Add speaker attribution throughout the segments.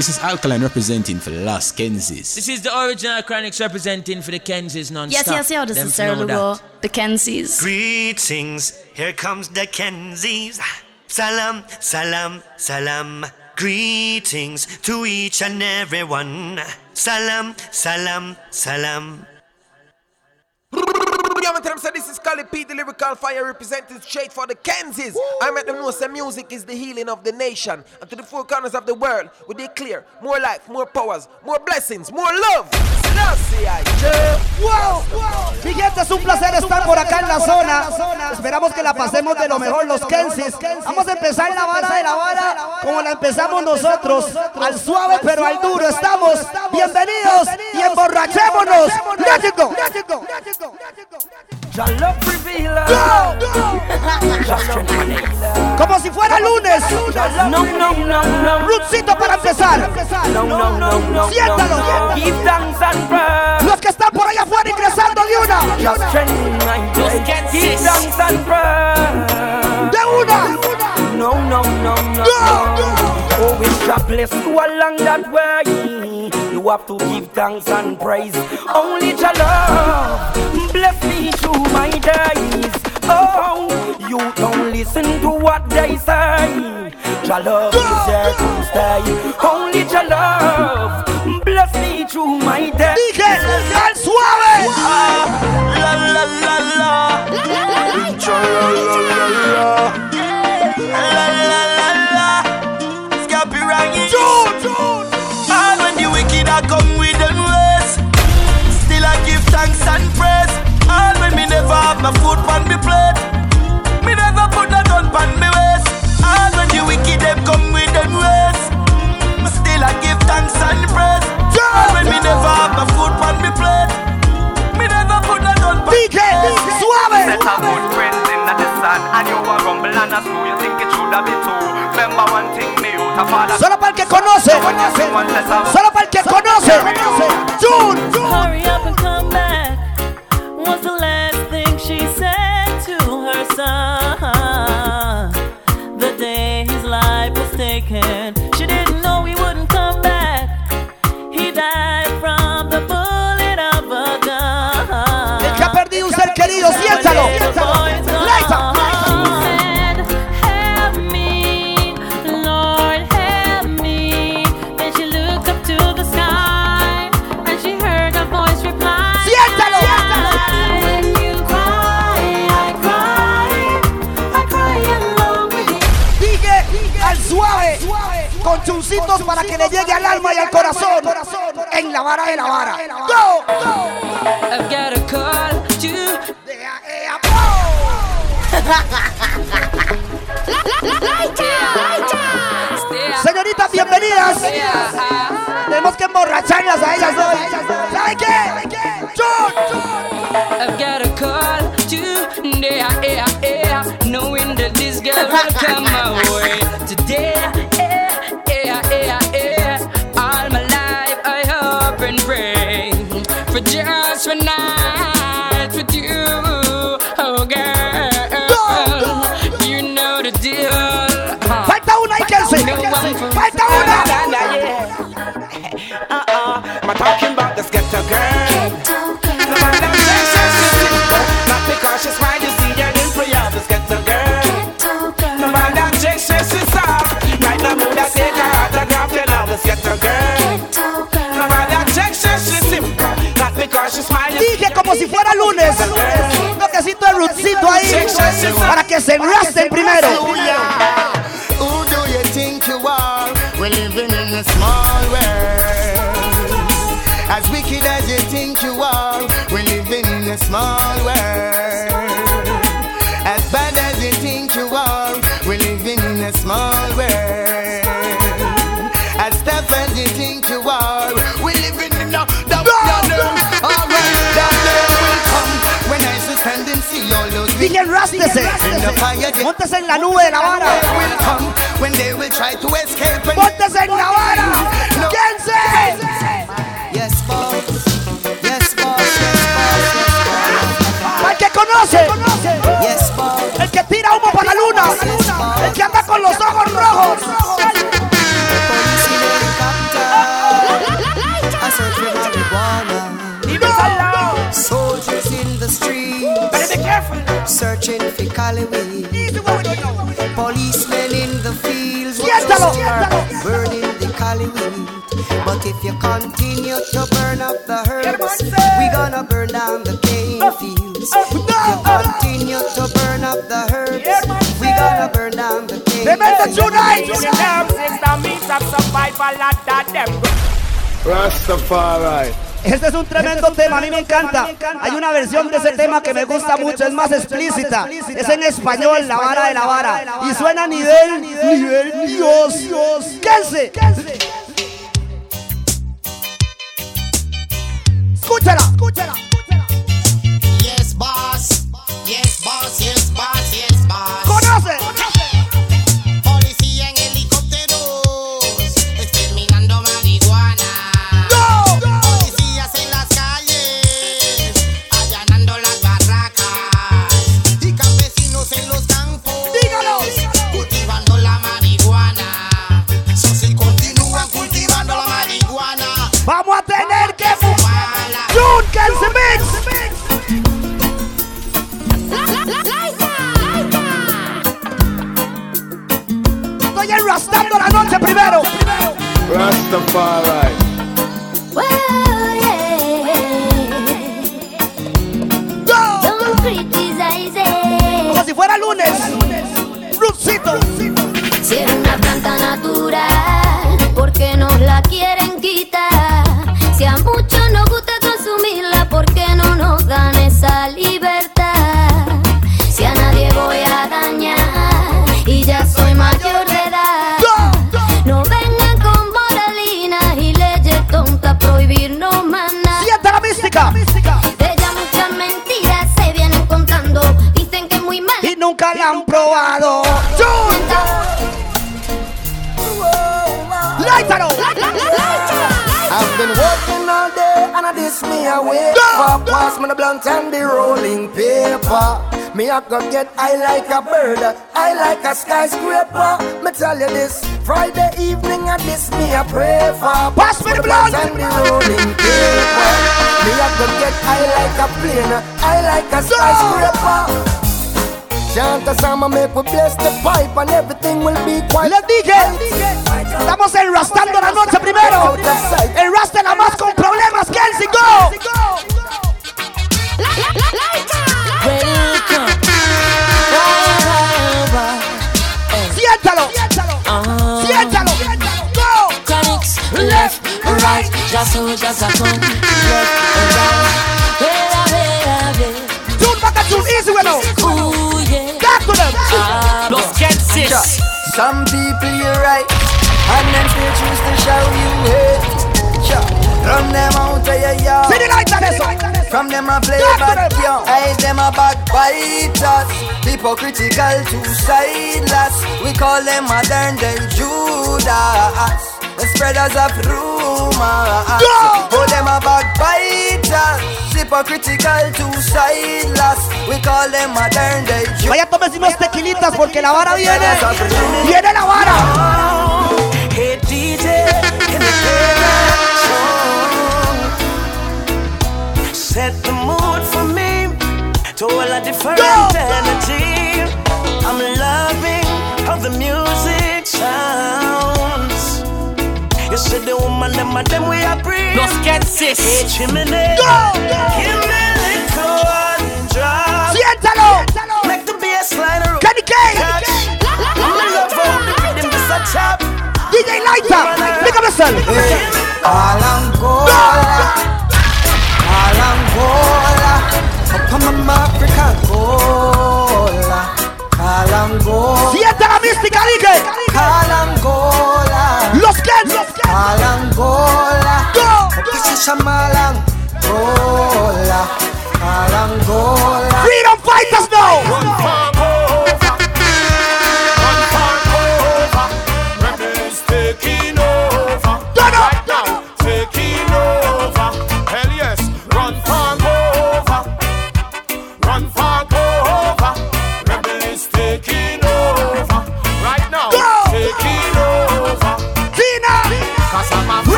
Speaker 1: This is Alkaline representing for the Lost Kenzies.
Speaker 2: This is the original Chronixx representing for the Kenzies non
Speaker 3: Yes, yes, yeah, this
Speaker 2: Them
Speaker 3: is Sarah
Speaker 2: know
Speaker 3: Lugo, the Kenzies.
Speaker 4: Greetings, here comes the Kenzies. Salam, salam, salam. Greetings to each and every one. Salam, salam, salam.
Speaker 5: Yeah, man, tell them, say this is Kali P, the lyrical fire representing straight for the Kenzies. I make them know say music is the healing of the nation. And to the four corners of the world, we declare more life, more powers, more blessings, more love.
Speaker 6: ¡Wow! Mi gente, es un placer estar por acá en la zona. Esperamos que la pasemos de lo mejor los Kensis. Vamos a empezar la vara de la vara como la empezamos nosotros. Al suave pero al duro. Estamos bienvenidos y emborrachémonos. ¡Let's go! Como si fuera lunes.
Speaker 7: No, no, no, no.
Speaker 6: Rutzito para empezar.
Speaker 7: No, no, no, no.
Speaker 6: Siéntalo.
Speaker 7: Give thanks and praise.
Speaker 6: Los que están por allá afuera ingresando de una.
Speaker 7: Just trending my day. Give thanks and praise.
Speaker 6: De una.
Speaker 7: No, no, no, no. Oh, it's God bless you along that way. You have to give thanks and praise. Only your love bless me through my days. Oh, you don't listen to what they say. Your love is here to stay. Only your love bless me through my days.
Speaker 6: Dije, al suave.
Speaker 4: La la la la. La la la la. La la la la. Scabby Rangy. All when the wicked are come with them ways. Still I give thanks and praise. All when me never have my food on me plate. Me never put a gun on me waist. All when the wicked them come with them ways. Me still I give thanks and praise. All when me never have my food on me plate. Me never put a gun on
Speaker 6: Dije, suave.
Speaker 8: Set a good friends in the sun And you a rumble and a screw You think it should have been two Remember one thing me out a father
Speaker 6: Solo para el que conoce. Solo para el que conoce. June.
Speaker 9: Hurry up and come back. Was the last thing she said to her son.
Speaker 6: Para que le llegue al alma y al corazón. En la vara de la vara. Go.
Speaker 9: I've got a call to
Speaker 6: Señoritas, bienvenidas. Tenemos que emborracharlas a ellas hoy. ¿Sabe qué?
Speaker 9: I've got a call to yeah, yeah, yeah, knowing that this girl will come my one night with you, oh girl. You know the deal. huh?
Speaker 6: Falta una y Kelsey. Falta una.
Speaker 7: Uh-uh. I'm talking about this ghetto
Speaker 6: Para que se primero.
Speaker 10: Who do you think you are? We're living in a small world. As wicked as you think you are, we're living in a small world. As bad as you think you are, we're living in a small world.
Speaker 6: Dije enrástese.
Speaker 10: in the fire. they
Speaker 6: Móntese en la nube de la vara.
Speaker 10: will come when they will try to escape. and-
Speaker 6: Móntese en la vara. Kense.
Speaker 10: Yes, boss. Yes, boss. Yes, boss.
Speaker 6: Al que conoce.
Speaker 10: Yes, searching for Callaway. Policemen in the fields with
Speaker 6: Siéntalo,
Speaker 10: are burning the Callaway. But if you continue to burn up the herbs, we gonna burn down the cane fields. If you continue to burn up the herbs, we gonna burn down the cane
Speaker 6: Remember
Speaker 10: fields.
Speaker 6: tonight.
Speaker 11: Rastafari.
Speaker 6: Este es un tremendo tema, a mí me encanta. Hay una versión de ese tema que me gusta mucho, es más explícita. Es en español, la vara de la vara. Y suena a nivel, nivel Dios. Quédense. Escúchala, escúchala.
Speaker 10: Bird, I like a skyscraper. Me tell you this, Friday evening I diss me a pray for.
Speaker 6: Pass me the blunt
Speaker 10: and the rolling paper. Me I go get high like a plane, I like a skyscraper. Chant a song and make we bless the pipe and everything will be quite
Speaker 6: Les dije, estamos enrastando la noche primero. Enrastela más con problemas, Kenzie, go.
Speaker 12: Right, just so just a come, left and right. Vera, vera, vera.
Speaker 6: Tune back and tune easy with now.
Speaker 12: Ooh, yeah.
Speaker 6: Talk to them.
Speaker 13: Los Kensis.
Speaker 10: Some people you're right, and them still choose to show you hate. Sure. Run them out of your yard.
Speaker 6: See the light on this.
Speaker 10: From them a play
Speaker 6: Talk to
Speaker 10: bad
Speaker 6: them.
Speaker 10: young. I them a backbiters. Hypocritical to sideless. We call them modern day Judas. The spreaders of. Oh, them a backbiters. Hypocritical to sideless. We call them modern day.
Speaker 6: Vaya, tómese unos tequilitas porque la vara viene. Viene la vara.
Speaker 7: Hey DJ, can you song? Set the mood for me to all a different energy. I'm loving You see the woman, them and them we are breathe.
Speaker 13: Los Kensis.
Speaker 7: Hey chimney, give me a little one drop.
Speaker 6: Siéntalo.
Speaker 7: Make the bass line roll.
Speaker 6: Kenny K.
Speaker 7: Catch. Me love how the rhythm is a chop.
Speaker 6: DJ Lighter. Big up yourself.
Speaker 10: Alangola, Alangola, up on my Africa Gola, Alangola,
Speaker 6: Siente la mística, DJ.
Speaker 10: Alangola,
Speaker 6: Los Kensis.
Speaker 10: Alangola,
Speaker 6: Go.
Speaker 10: Pasisha Malangola, Alangola.
Speaker 6: Freedom fighters now.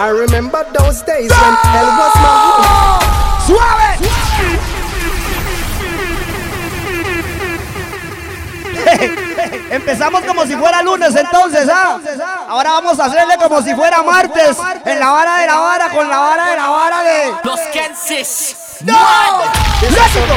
Speaker 14: I remember those days when hell was my home.
Speaker 6: ¡Suave! Empezamos como si fuera lunes entonces, ¿ah? Ahora vamos a hacerle como si fuera martes. En la vara de la vara, con la vara de la vara de.
Speaker 13: Los Kensis.
Speaker 6: ¡No!
Speaker 14: This is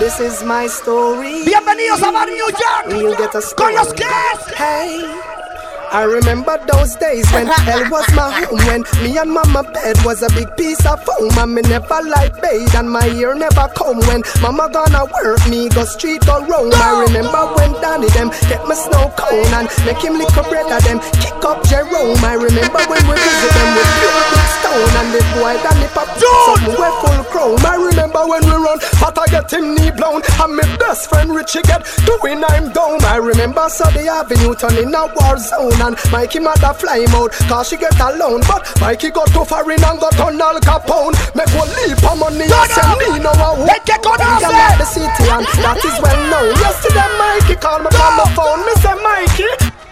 Speaker 14: This is my story.
Speaker 6: Bienvenidos a Bar New York.
Speaker 14: Get a story.
Speaker 6: Con los Kens.
Speaker 14: Hey. I remember those days when hell was my home When me and mama bed was a big piece of foam And me never like bathe and my ear never come When mama gonna work me go street or roam I remember when Danny them get my snow cone And make him lick a bread of them kick up Jerome. I remember when we visit them with pure big stone And the boy Danny pop something we full chrome. I remember when we run but I get him knee blown And my best friend Richie get doing I'm down. I remember Sunday Avenue turning a war zone and Mikey mother fly him out Cause she get alone. But Mikey got too far in and got on Al Capone. Make one leap of money and send me no a whoop
Speaker 6: get on
Speaker 14: We
Speaker 6: out
Speaker 14: are the city and that is well known. Yesterday Mikey called me on the phone. Me say Mikey.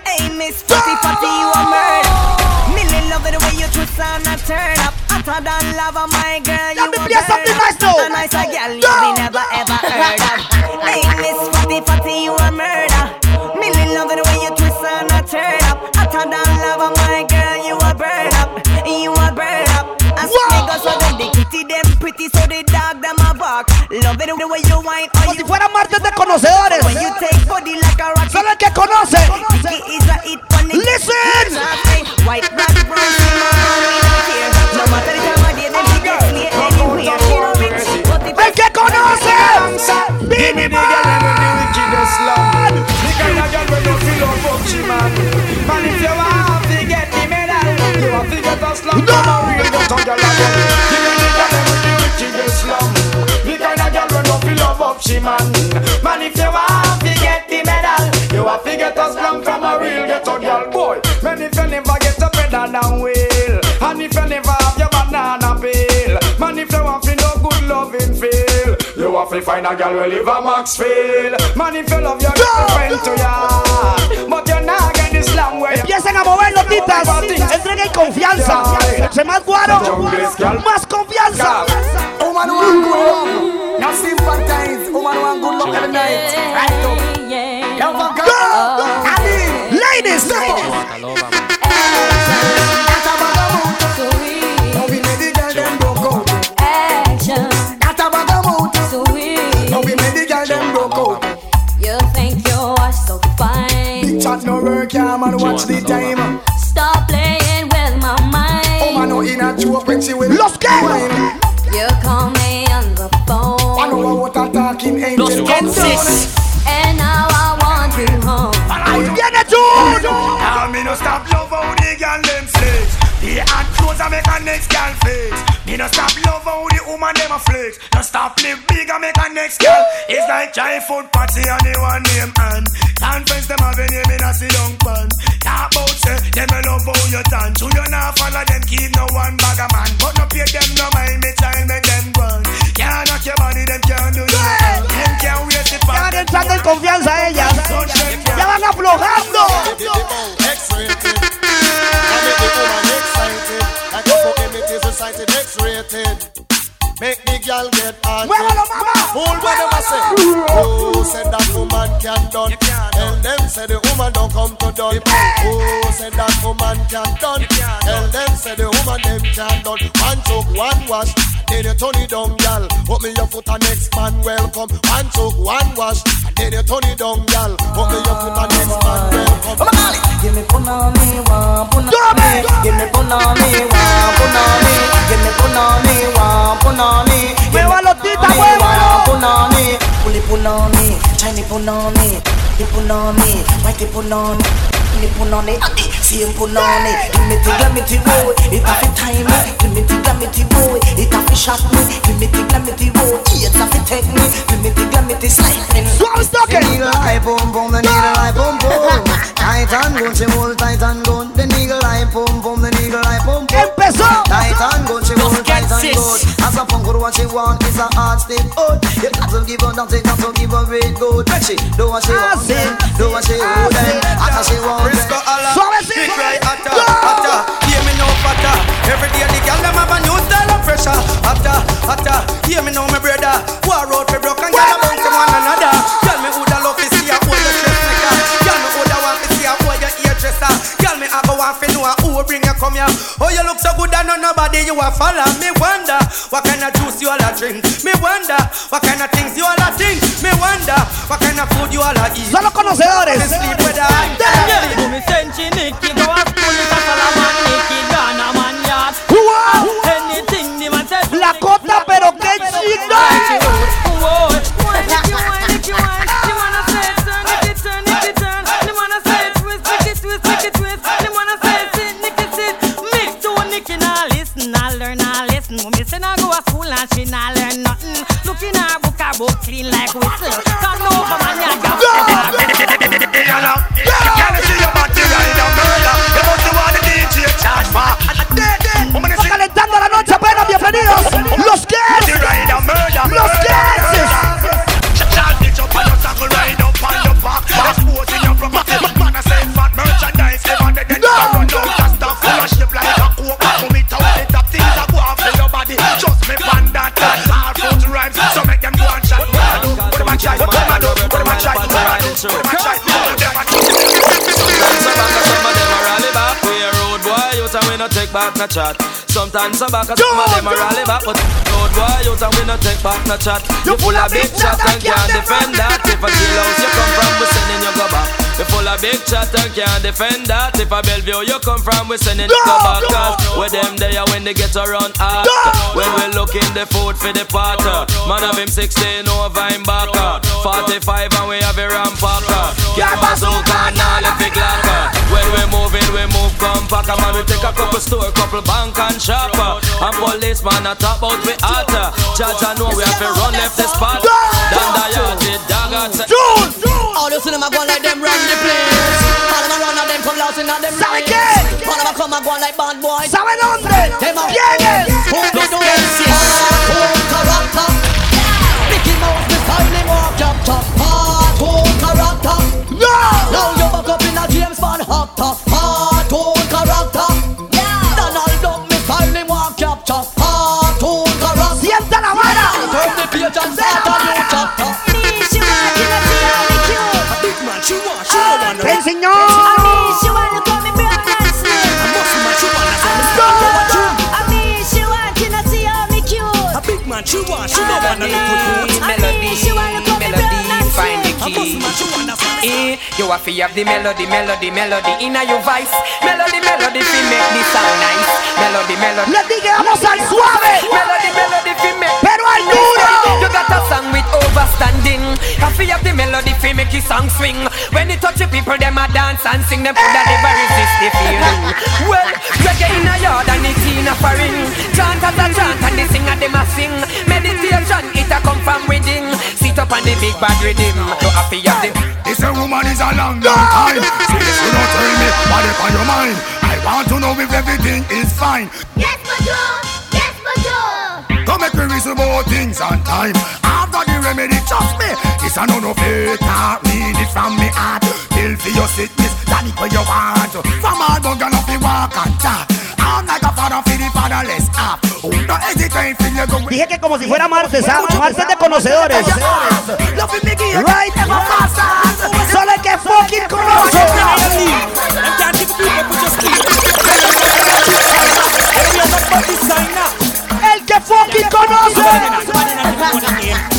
Speaker 8: Hey, Miss Fatty Fatty, you a murder. Millie love it the way you twist and a turn up. Hotter than lava, my girl, you
Speaker 6: Let me play something nice now.
Speaker 8: A nicer girl you be never ever heard of. Hey, Miss Fatty Fatty, you a murder. Millie love it the way you twist and a turn up. Hotter than lava, my girl, you a burn up. You a burn up. I see niggas so them the kitty them pretty so the dog them a bark. Love it the way you whine
Speaker 6: Como si fuera martes de conocedores.
Speaker 8: when you take body like a rocket.
Speaker 6: Solo el que conoce.
Speaker 8: Nicky is a hit on the
Speaker 6: Listen.
Speaker 8: White,
Speaker 15: feel up she man. Man if you want to get the medal You have to get a slam from a real ghetto girl. Boy Man if you never get a pedal down wheel And if you never have your banana peel Man if you want to no good loving feel You have to find a girl who live a Maxfield. Man if you love your girlfriend to ya But you're not get this slam where you
Speaker 6: Empiecen a mover notitas. Entreguen confianza. Entre más guaro, más confianza.
Speaker 10: Woman oh, want oh, good love. Now sympathize. Woman want good love every night. Right up. Love a girl. Oh, Ali.
Speaker 6: Ladies, ladies.
Speaker 10: Now we made the girl them broke out. That a bag of mouth. Now we made the girl them broke out.
Speaker 9: You think you are so fine.
Speaker 10: Big chat no work, yeah man. Watch the time.
Speaker 9: Stop playing with my mind.
Speaker 10: Oh man, no in a joke when she will.
Speaker 6: Los que.
Speaker 9: You call
Speaker 10: a talking angel.
Speaker 13: Los
Speaker 10: Come
Speaker 13: Kensis.
Speaker 9: And now I want you home.
Speaker 6: Viene Jude.
Speaker 15: Ah, me no stop love how the girl them flex. The hot clothes I make a next girl flex. Me no stop love how the woman them a flex. No stop live big I make a next girl. It's like giant food party and the one name and Conference them have a name in a sit down pan. Talk about say them a love how you dance. So you not follow them keep no one bag of man. But no pay them no mind me child make them run. Can't knock your body them can't do
Speaker 6: Ya van entrando en confianza ellas. Ya van aflojando.
Speaker 5: Make the girl get on.
Speaker 6: Muévalo, mamá.
Speaker 5: Fool what them a say. Who said that woman can done? Tell them say the woman don't come to done. Who said that woman can done? Tell them say the woman them can done. One choke, one wash. Then you turn it down, gal. Put me your foot and next man welcome. One choke, one wash. Then you turn it down, gal. Put me your foot and next man welcome.
Speaker 8: Give me punani, one punani. Give me punani, one punani. Give me punani, one punani.
Speaker 6: Muévalo, tita, muévalo.
Speaker 8: Punani, puli punani, shiny punani, the punani, whitey punani. The punani, adi, same punani. Give me the glamity boy, it a fit time me. Give me the glamity boy, it a fit shot me. Give me the glamity boy, it's a fit take me. Give me the glamity sliding.
Speaker 6: Suave toque.
Speaker 10: Needle eye boom boom, the needle eye boom boom. Tight and gun, she hold tight and gun. The needle eye boom boom, the needle eye boom boom.
Speaker 6: Empezó.
Speaker 10: Tight and gun, she hold
Speaker 7: Kensis.
Speaker 10: As a punk what she want is a hard state out. Oh, you got to give her nothing, got to give her it good. She do what she want, do what she want, then after she want.
Speaker 8: Frisco Allah, big cry hotter, hotter. Hear me now fatter. Every day the girl them have a new style of pressure. Hotter, hotter. Hear me now my brother. War out for broken girl among from one another. Tell me who the love is see a who the stress maker. Tell me who the want to see a who your hairdresser. Tell me I go want to know who bring you come here. Oh you look so good and no nobody you a follow. Me wonder what kind of juice you all a drink. Me wonder what kind of things you all a think. Me wonder what kind of food you all a eat.
Speaker 6: Son los conocedores.
Speaker 16: Back no chat. Sometimes some back, some of them a rally back, but road boy youth and we no take back no chat. You full of big chat and can't defend that. If a jail house you come from, we sending you go back. You full of big chat and can't defend that. If a Bellevue you come from, we sending you go back. Cause with them there when they get around hot. When we looking the food for the potter. Man of him 16 over him back. 45 and we have a rampacker. Can't bazooka and all the big locker. When we moving, we move compact. Man, we take a couple store, couple bank and shopper. And policeman a top out we hotter. Judge I know we have to run left the spot. Down the yard, dog
Speaker 7: All you see them a go like them run the place. All them a run and them come lost in a them
Speaker 6: ¿Sabe
Speaker 7: lane.
Speaker 6: qué?
Speaker 7: All them a come and go like bad boys.
Speaker 6: ¿Sabe dónde?
Speaker 7: Them a
Speaker 6: ¿Quién es?
Speaker 7: Who be
Speaker 6: Los
Speaker 7: doing? Hardcore character. Mickey Mouse the style him walk up top. Hardcore character.
Speaker 6: No.
Speaker 7: Now you back up in a James Bond hot top. Hardcore character.
Speaker 17: Eh, you have to have the melody, melody, melody in your voice. Melody, melody, fi make the sound nice. Melody, melody.
Speaker 6: Les dije, vamos al suave.
Speaker 17: Melody, melody, overstanding. Have to have the melody, fi make your song swing. When it touch the people, them a dance and sing. Them coulda never resist the feeling. Well, reggae in a yard and it's in a foreign. Chant as a chant and they sing and them a sing. Meditation, it a come from within. Sit up on the big bad rhythm. You have to have the.
Speaker 15: This a woman is a long, long time. Since you don't tell me what is on your mind. I want to know if everything is fine.
Speaker 18: Yes, Patrol! Yes,
Speaker 15: Come make me reason about things on time. I've got the remedy, trust me. This a no no fake, can't read it from me heart. For your sickness, that it where you want. From all but gonna be walk and talk. I'm like a father for the fatherless half. Oh, no hesitate, feel you go
Speaker 6: Dije que como si fuera martes, ¿ah? Martes de conocedores. Right? Solo el que fucking conoce. El que fucking conoce.
Speaker 13: Well,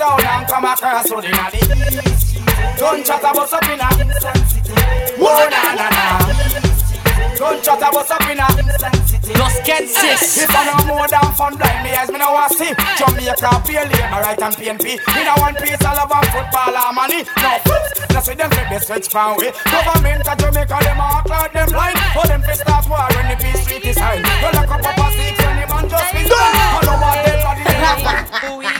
Speaker 13: down and
Speaker 8: come across so they not Gunshot a bust up in a Whoa na oh, na na Gunshot a bust up in a
Speaker 13: just get
Speaker 8: six. If I no more than fun, blind me eyes, me no what see. Jamaica, PLA, my right and PNP. Me no want peace, I love and football money. No, that's why them they switch from way. Government of Jamaica, them all cloud them blind. For them to start war when the peace treaty signed. You lock up a six when the man just be done. I
Speaker 19: don't want
Speaker 6: what
Speaker 17: they're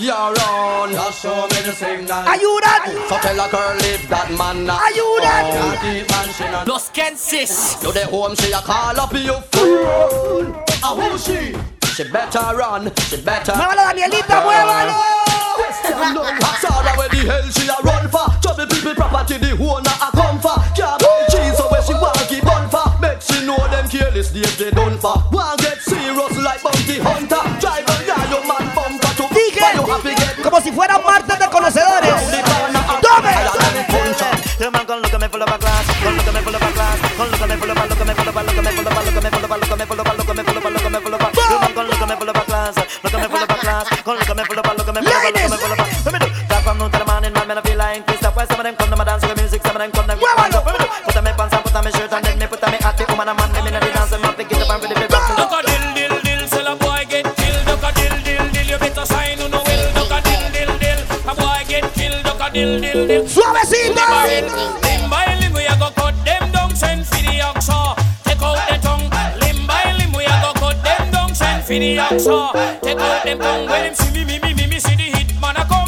Speaker 17: you're on. Just show me the signal.
Speaker 6: Are you that?
Speaker 17: So tell a girl if that man not.
Speaker 6: Are you that?
Speaker 17: Oh,
Speaker 13: Los
Speaker 17: You the home she a call up your fool. Ah, who she? She better run. She better.
Speaker 6: Mámala Danielita, muévalo.
Speaker 17: So that where the hell she a run for? Trouble people property the owner a come for. Can't buy cheese so where she want keep on for. Make she know them careless days they done for.
Speaker 20: One back, so take out them tongue when them see me, me, me, me, me see the hit man a come.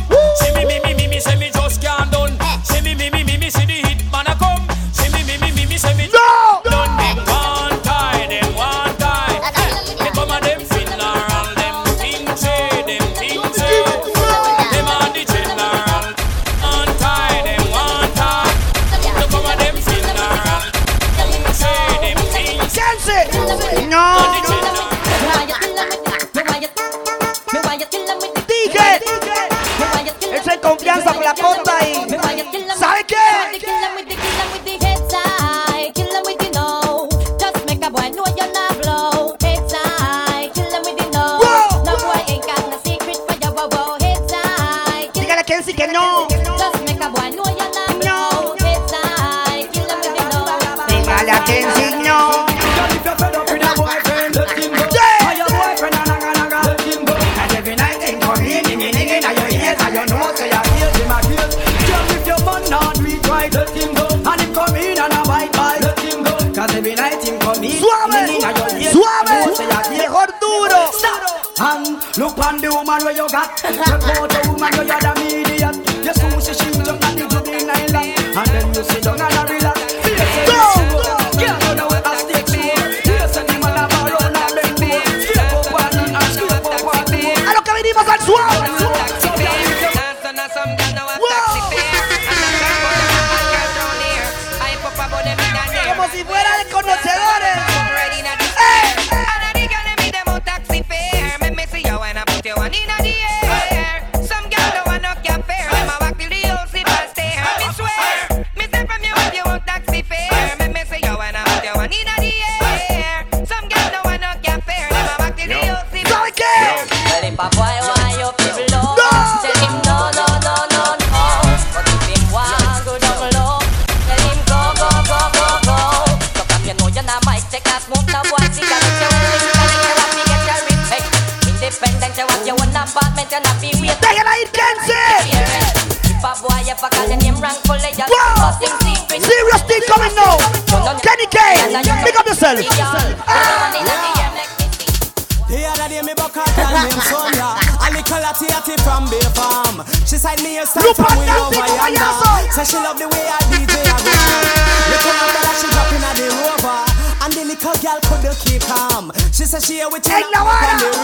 Speaker 20: Say
Speaker 8: she love the way I DJ I go Little that she drop in a the rover. And the little girl couldn't keep calm. She said she here with you on the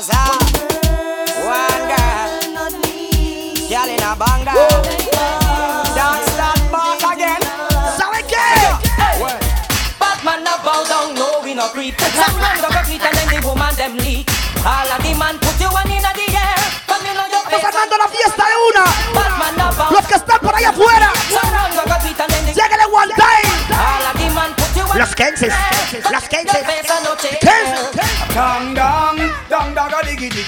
Speaker 7: zaza. One girl, girl in a banga. Don't stop back again.
Speaker 6: ¿Sabe qué?
Speaker 17: Batman a bow down, no we no creep. Some run go go creep and then the woman them leak. All of the man put you one in the air. Come in on your face.
Speaker 6: Estamos sacando la fiesta de una.
Speaker 17: Batman a bow.
Speaker 6: Los que están por ahí afuera.
Speaker 17: Some go and then the
Speaker 6: one time.
Speaker 17: All of the man put you one
Speaker 6: Los Kenses. Los Kenses.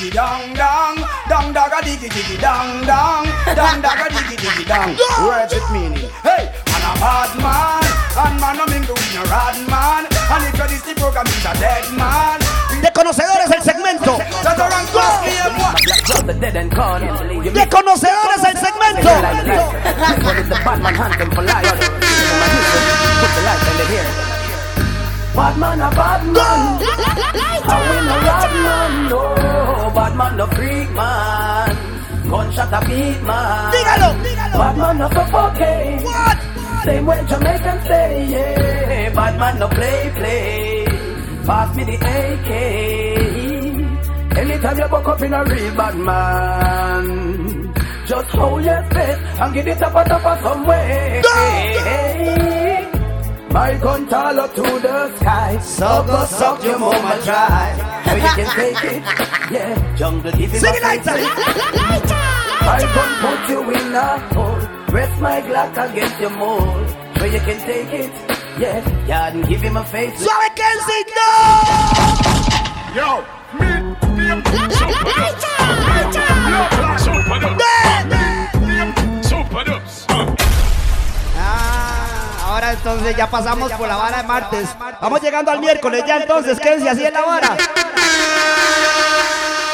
Speaker 21: Diggy diggy dong dong, dong dong a diggy diggy dong dong, dong dong a diggy diggy dong. Words it meaning. Hey, man a bad man, and man no mingle with no rad man, and if you this the program is a dead man.
Speaker 6: De conocedores el segmento.
Speaker 21: Just around cross me and what?
Speaker 7: Drop the dead and corn. You
Speaker 6: De conocedores el segmento.
Speaker 7: What is the Batman hunting for life? Put in the here. Batman a Batman. I win a bad man. No, Batman no freak man. Gunshot a beat man.
Speaker 6: Dígalo, dígalo.
Speaker 7: Batman no suffocate.
Speaker 6: What?
Speaker 7: Same way Jamaican say, yeah. Batman no play play. Pass me the AK. Anytime you buck up in a real bad man, just hold your face and give it up a top of some way. My gun tall up to the sky, suck up, suck your mama dry. So you can take it, yeah. Jungle give him
Speaker 6: Sing
Speaker 7: a
Speaker 6: it like
Speaker 7: face. I gon' put you in a hole. Rest my Glock against your mold. So you can take it, yeah. Yeah, and give him a face.
Speaker 6: So I can Kenzie, no.
Speaker 22: Yo, me, name, super dubs.
Speaker 6: Entonces ya pasamos por la vara de martes. Vamos llegando al miércoles ya entonces, Kenzie, así es la vara.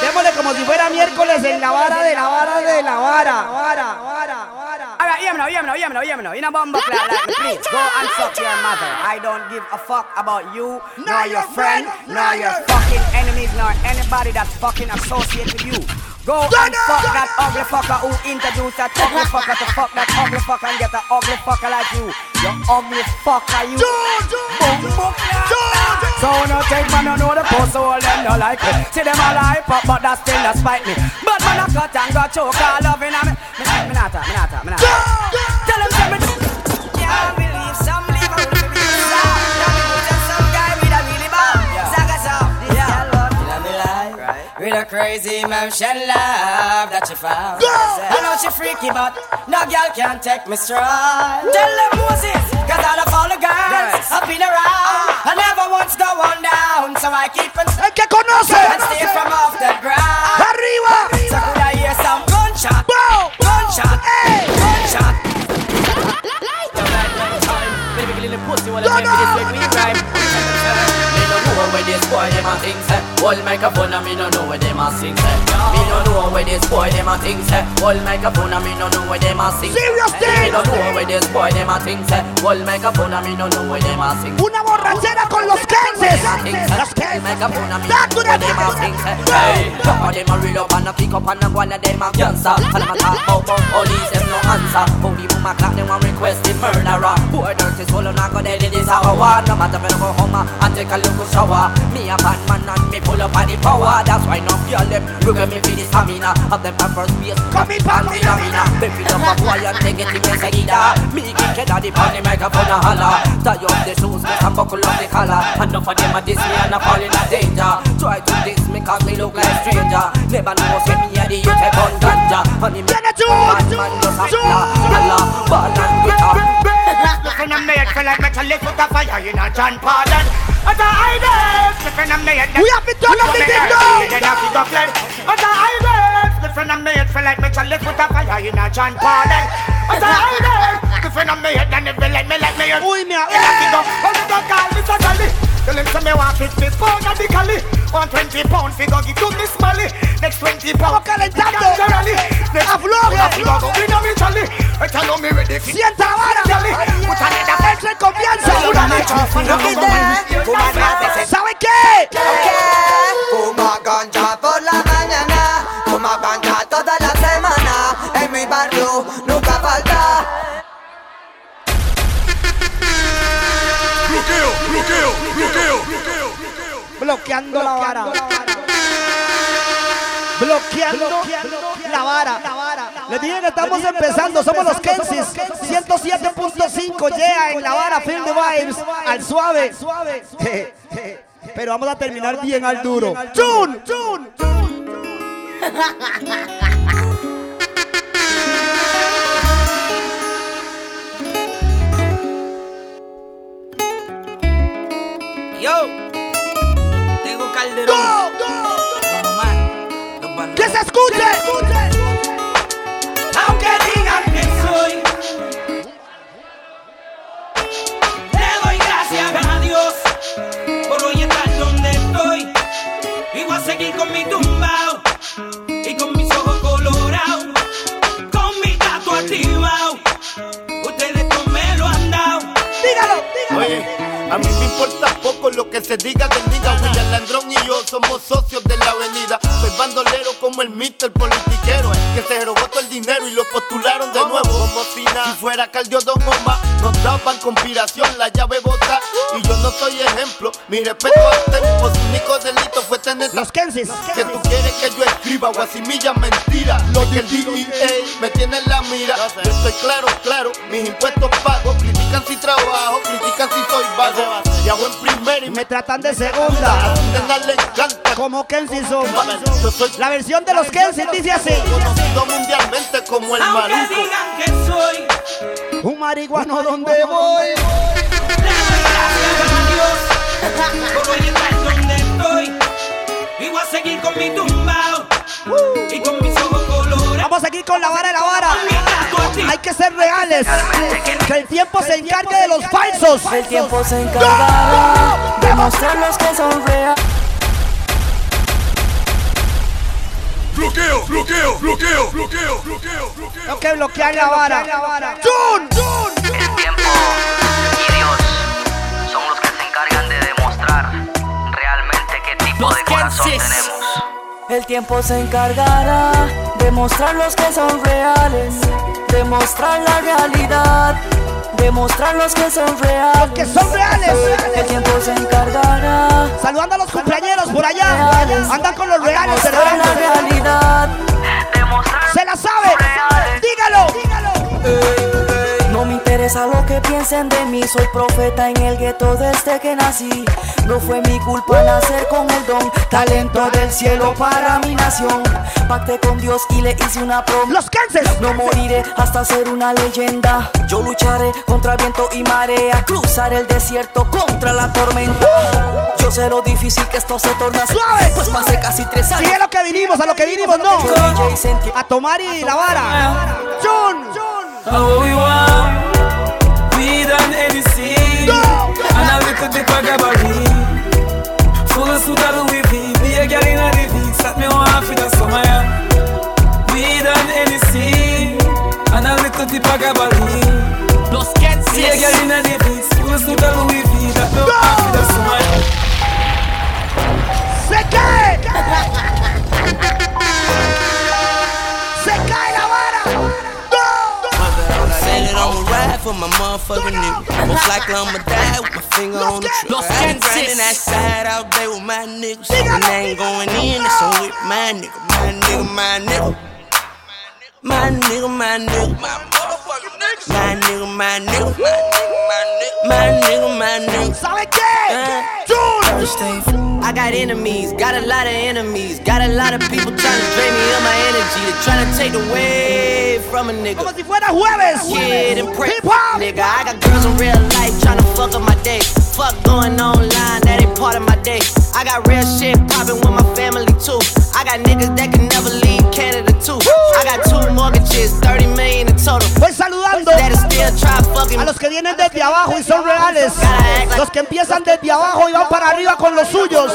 Speaker 6: Démosle como si fuera miércoles en la vara de la vara de la vara. Vara, vara, vara.
Speaker 7: Alright, hear me now, hear me now, hear me now, hear me now. In a bomb cloud like me, please go and fuck your mother. I don't give a fuck about you, nor your friend, nor your fucking enemies, nor anybody that's fucking associated with you. Go and fuck that ugly fucker who introduced that ugly fucker to fuck that ugly fucker and get an ugly fucker like you. You ugly fucker, you. Boom, boom, So no take man, no know the post, so all them no like me. See them all hype up, but that still not spite me. But man, I cut and got choke all loving on me. Me not, me not, me not, me not. Crazy motion love that she found. I know she freaky, but no girl can take me strong. Tell them Moses, cause all of all the girls I've been around. I never once go on down, so I keep on
Speaker 6: El que conoce.
Speaker 7: and stay from off the ground.
Speaker 6: Arriba.
Speaker 7: So could I hear some gunshot?
Speaker 6: Bow.
Speaker 7: Gunshot.
Speaker 6: Hey.
Speaker 7: Gunshot.
Speaker 23: Where this boy them a think say Hold microphone and me no know where them a sing say Me no know where this boy them a think say Hold microphone and me no know where them a sing
Speaker 6: Serious
Speaker 23: Me
Speaker 6: thing.
Speaker 23: no know where this boy them a think say Hold microphone and me no know where them a sing
Speaker 6: Una borrachera con los Kenses. Los Kenses. Back to the
Speaker 23: Hey, some of them a real up and a pick up and a go and them a cancer And them a talk about about police them no answer How the woman clock them a request the murderer Poor dirty soul and I go dead in this hour No matter when I go home uh, and take a little shower Me a bad man and me pull up on the power That's why no girl them look at me for the stamina Have them at first base Come in pan me stamina Me feel up a boy and negative enseguida Me kick it at the pan the microphone a holla Tie up the shoes, me and buckle up the collar.
Speaker 13: Enough of them a diss me and a fall in a danger. Try to diss me cause me look like stranger. Never know say me a the youth a gun ganja. And him man man just a fella. Allah, ball and glitter.
Speaker 4: Listen I'm made for like metal put a fire in a John Pardon But I dance Listen I'm made
Speaker 6: We have to turn up the thing now
Speaker 4: Then I feel fled But I dance Listen I'm made for like metal put a fire in a John Pardon But I dance Listen I'm made and if you let me let me
Speaker 6: Uy, me
Speaker 4: like Tell him say me want 50 pound of the cali Want 20 pound fi go give to Miss Molly. Next 20 pound
Speaker 6: calentando
Speaker 4: Generally Next
Speaker 6: Afloja,
Speaker 4: Fi go go in a me chali Tell me ready fi
Speaker 6: Sienta ahora
Speaker 4: Put another
Speaker 6: Entre en confianza ¿Sabe qué?
Speaker 24: Fuma ganja
Speaker 6: Bloqueando la vara. Bloqueando la vara. Les dije que estamos empezando, somos los Kensis 107.5 yeah en la vara, feel the vibes, al suave. Pero vamos a terminar bien al duro. ¡Chun! ¡Chun!
Speaker 25: Yo, tengo calderón.
Speaker 6: ¡Que se escuche!
Speaker 17: Aunque
Speaker 26: importa poco lo que se diga del diga. William Landrón y yo somos socios de la avenida. Soy bandolero como el Mister politiquero. Que se robó todo el dinero y lo postularon de nuevo. Como si. Si fuera Caldio Don Omar, nos daban conspiración, la llave bota. Y yo no soy ejemplo. Mi respeto a tiempo. Su único delito fue tener.
Speaker 6: Los Kensis.
Speaker 26: Que tú quieres que yo escriba guasimilla mentira. Lo que el DEA me tiene en la mira. Yo estoy claro, claro. Mis impuestos pago. Critican si trabajo, critican si soy vago. Y hago en primera y
Speaker 6: Me tratan de segunda.
Speaker 26: Le encanta.
Speaker 6: Como Kensis La versión de los Kensis dice así.
Speaker 26: conocido mundialmente como el
Speaker 17: Aunque digan que soy,
Speaker 6: Un marihuano donde voy.
Speaker 17: gracias a Dios por hoy estar donde estoy. Y voy a seguir con mi tumbao y con mis ojos colorados.
Speaker 6: Vamos a seguir con la vara de la vara. Hay que ser reales. Que el tiempo se encargue de los falsos.
Speaker 7: El tiempo se encargará de mostrar los que son reales.
Speaker 22: Bloqueo, bloqueo, bloqueo, bloqueo, bloqueo, bloqueo.
Speaker 6: Tengo que bloquear la vara. ¡Chun!
Speaker 13: El tiempo y Dios son los que se encargan de demostrar realmente qué tipo de corazón tenemos.
Speaker 7: El tiempo se encargará de mostrar los que son reales, demostrar la realidad, demostrar los que son reales.
Speaker 6: que son reales.
Speaker 7: El tiempo se encargará.
Speaker 6: Saludando a los cumpleañeros por allá. Andan con los reales
Speaker 7: Demostrar la realidad.
Speaker 6: Se la sabe. Dígalo.
Speaker 7: Me interesa lo que piensen de mí, soy profeta en el gueto desde que nací. No fue mi culpa nacer con el don, talento del cielo para mi nación. Pacté con Dios y le hice una promesa.
Speaker 6: Los cánceres.
Speaker 7: No moriré hasta ser una leyenda. Yo lucharé contra viento y marea, cruzar el desierto contra la tormenta. Yo sé lo difícil que esto se torna
Speaker 6: Suave.
Speaker 7: Pues pasé casi tres años.
Speaker 6: Sí, es lo que vinimos, a lo que vinimos, no. A tomar y la vara. ¡Chun!
Speaker 17: How we we done anything, and a little bit of gabardine. Full of Louis V, be a girl in a V, set me on for the summer.
Speaker 10: I'ma die with my finger on the trigger. I been grinding outside all day with my niggas. And they ain't going in, it's on with my nigga. My nigga, my nigga. My nigga, my nigga. My nigga, my nigga. My nigga, my nigga.
Speaker 6: ¿Sabe qué? Uh, first thing, I got enemies, got a lot of enemies, got a lot of people trying to drain me of my energy, they trying to take away from a nigga.
Speaker 27: Como si fuera jueves.
Speaker 6: Kid and prep, nigga. I got girls in real life trying to fuck up my day. Fuck going online, that ain't part of my day. I got real shit popping with my family too. I got niggas that can never leave Canada too. I got two mortgages, 30 million in total.
Speaker 27: Voy saludando a los que vienen desde abajo y son reales. Los que empiezan desde abajo y van para arriba con los suyos.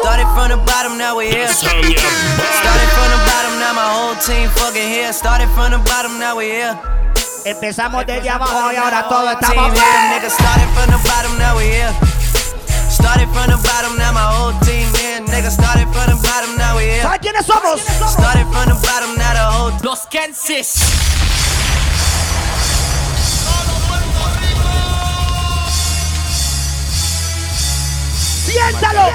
Speaker 6: Started from the bottom, now we here. Started from the bottom, now my whole team fucking here. Started from the bottom, now we here.
Speaker 27: Empezamos desde abajo y ahora
Speaker 6: Team
Speaker 27: estamos
Speaker 6: nigga. Started from the bottom, now my whole team here. Nigga, started from the bottom, now we here.
Speaker 27: ¿Sabes quiénes somos?
Speaker 6: Started from the bottom, now the whole.
Speaker 13: Los Kensis.
Speaker 27: ¡Siéntalo!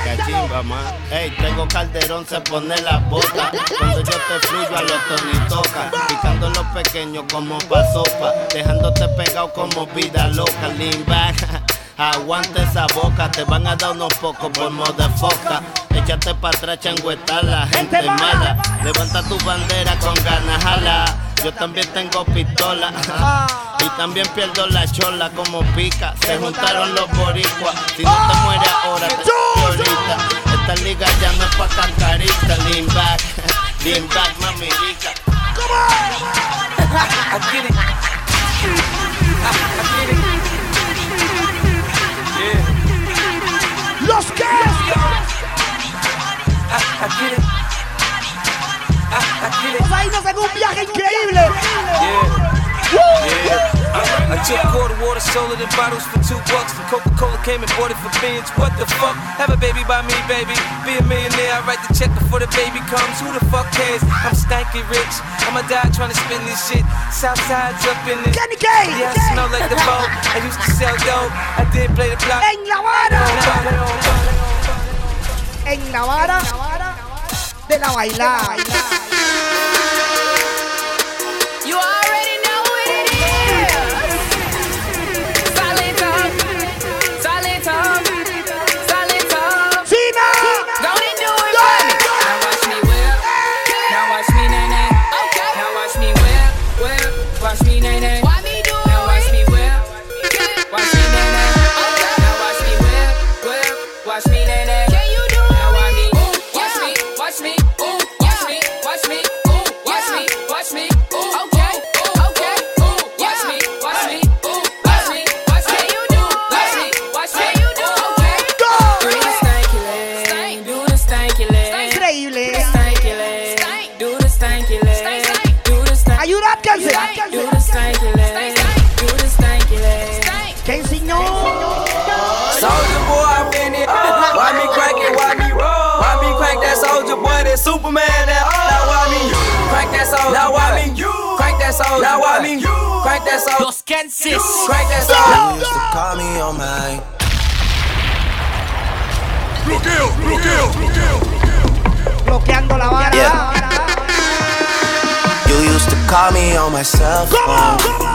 Speaker 26: Ey, tengo calderón, se pone la bota. Cuando yo te fluyo a los Tony toca. Picando los pequeños como pa' sopa. Dejándote pegado como vida loca. Lean back. Aguanta esa boca, te van a dar unos pocos por motherfucker. Échate pa' atrás, changueta la gente mala. Levanta tu bandera con ganas, jala. Yo también tengo pistola. Y también pierdo la chola como pica. Se juntaron los boricuas. Si no te mueres ahora, te ahorita. Esta liga ya no es pa' cantarista. Lean back, lean back, mami rica.
Speaker 6: I get it. I, I get it.
Speaker 27: Los que
Speaker 6: I, I get it. I, I get it.
Speaker 27: Vamos a irnos en un viaje increíble.
Speaker 7: Yeah. Yeah. I, took quarter water, sold it in bottles for two bucks. And Coca-Cola came and bought it for beans. What the fuck? Have a baby by me, baby. Be a millionaire. I write the check before the baby comes. Who the fuck cares? I'm stanky rich. I'ma die trying to spend this shit. Southside's up in this.
Speaker 27: Kenny K.
Speaker 7: Yeah, I smell like the boat. I used to sell dope. I did play the block.
Speaker 27: En la vara. En la vara de la bailar.
Speaker 7: Soldier boy, I'm in it. Why me crack it? Why me roll? Why me crack that soldier boy? That Superman? That now why me crack that soldier? Now why me crack that soldier? Now why me crack that soldier?
Speaker 13: Los Kensis.
Speaker 7: Crack that
Speaker 10: You
Speaker 7: soldier.
Speaker 10: used to call me on my
Speaker 22: Bloqueo, bloqueo, bloqueo.
Speaker 27: Bloqueando la vara.
Speaker 10: Yeah. You used to call me on my cell phone.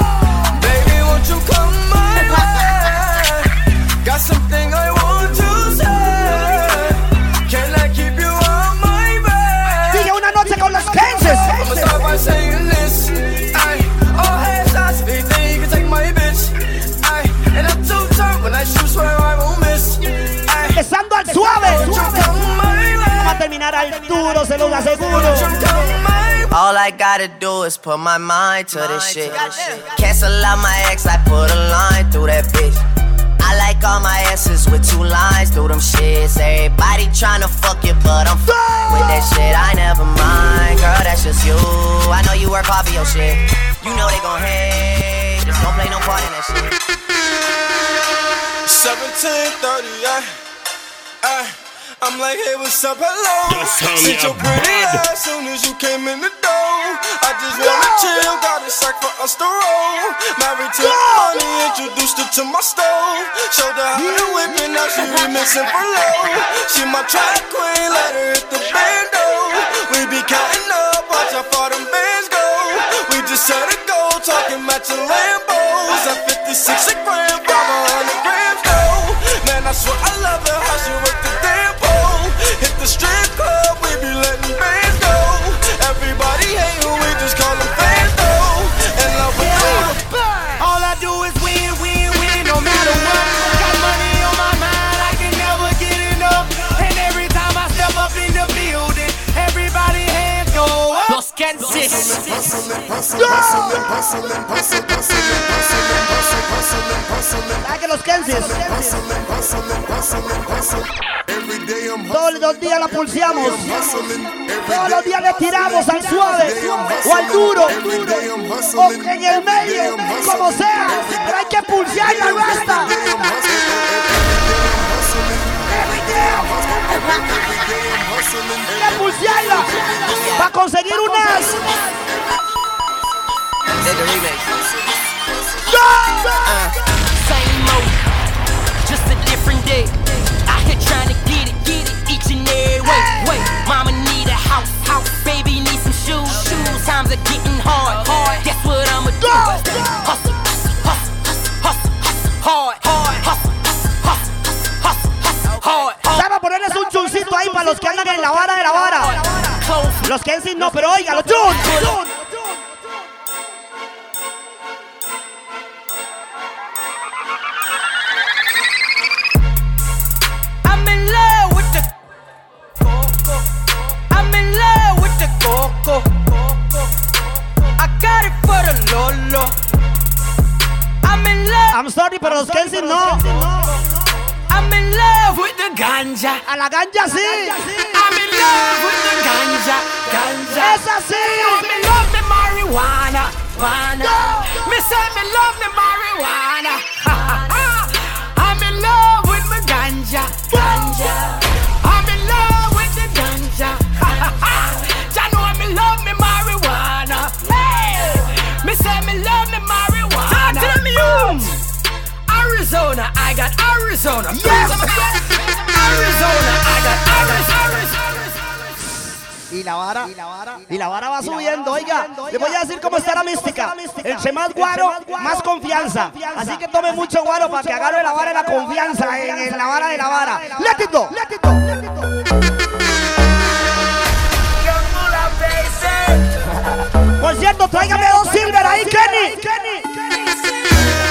Speaker 7: Got something I want to say. Can I keep you on my bed?
Speaker 27: Sigue una noche con los Kansas.
Speaker 7: I'ma start by saying this. Ay, oh, all headshots, anything you can take my bitch. Ay, and I'm too turned when I shoot, swear I won't miss. Ay,
Speaker 27: Empezando al suave.
Speaker 7: won't you come my way?
Speaker 27: Vamos a terminar al duro, se los aseguro.
Speaker 28: All I gotta do is put my mind to this shit. Cancel out my ex, I put a line through that bitch. Like all my asses with two lines through them shits. Everybody tryna fuck you, but I'm fine with that shit. I never mind, girl, that's just you. I know you work hard for your shit. You know they gon' hate, just don't play no part in that shit.
Speaker 10: 1730, yeah.
Speaker 29: I'm like, hey, what's up, hello? Sit your pretty ass soon as you came in the door. I just wanna chill, got a sack for us to roll. Married to money, introduced her to my stove. Showed her how to whip it, now she remixing for low. She my track queen, let her hit the bando. We be counting up, watch how far them bands go. We just set a goal, talking matching Lambos. At 56 a gram, 500 grams though. Man, I swear I love her, how she work the damn. Hit the strip club, we be letting
Speaker 17: Kensis.
Speaker 6: ¿Sabes que los? Todos los días la pulseamos. Todos los días le tiramos al suave o al duro. O en el medio, como sea. Pero hay que pulsear la rasta. Que pulsearla para conseguir unas.
Speaker 17: Same mode, just a different day. Out here trying to get it, get it each and every way. Wait, mama need a house, house. Baby need some shoes, shoes. Times are getting hard, hard. Guess what I'ma do? Hustle, hustle, hustle, hustle, hustle, hard,
Speaker 6: ahí para los que andan en la vara de la vara. Los Kensis no, pero oiga, los chun.
Speaker 4: I'm in love with the coco. I'm in love with the coco. I got it for the Lolo. I'm in love.
Speaker 6: I'm sorry, pero los Kensis no.
Speaker 4: I'm in love with the ganja.
Speaker 6: A la ganja sí.
Speaker 4: I'm in love with the ganja. Ganja.
Speaker 6: Esa sí.
Speaker 4: I'm in love with marijuana. Marijuana. Me say me love the marijuana. I'm in love with my ganja. Ganja. I'm in love with the ganja. Arizona, I got Arizona. Yes. Arizona, I got Arizona.
Speaker 6: Y la vara, y la vara va subiendo, oiga. Le voy a decir cómo está la mística. Entre más guaro, más confianza. Así que tome mucho guaro para que agarre la vara de la confianza en, en la vara de la vara. Let it go, let it go. Por cierto, tráigame dos silver ahí, Kenny.
Speaker 30: I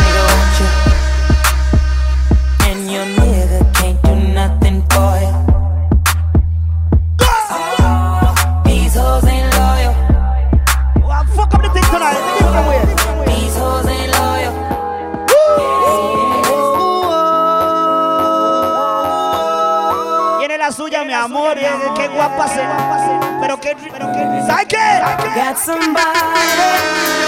Speaker 6: suya, mi amor. Qué guapa se Pero qué. Pero qué. ¿Sabes qué?
Speaker 7: Got somebody,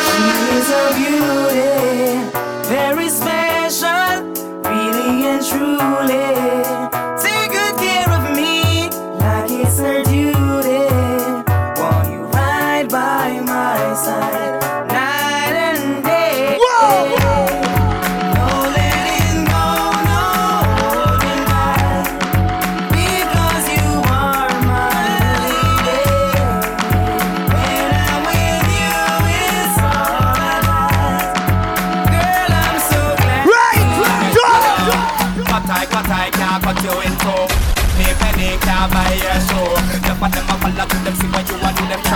Speaker 7: she is a beauty, very special, really and truly.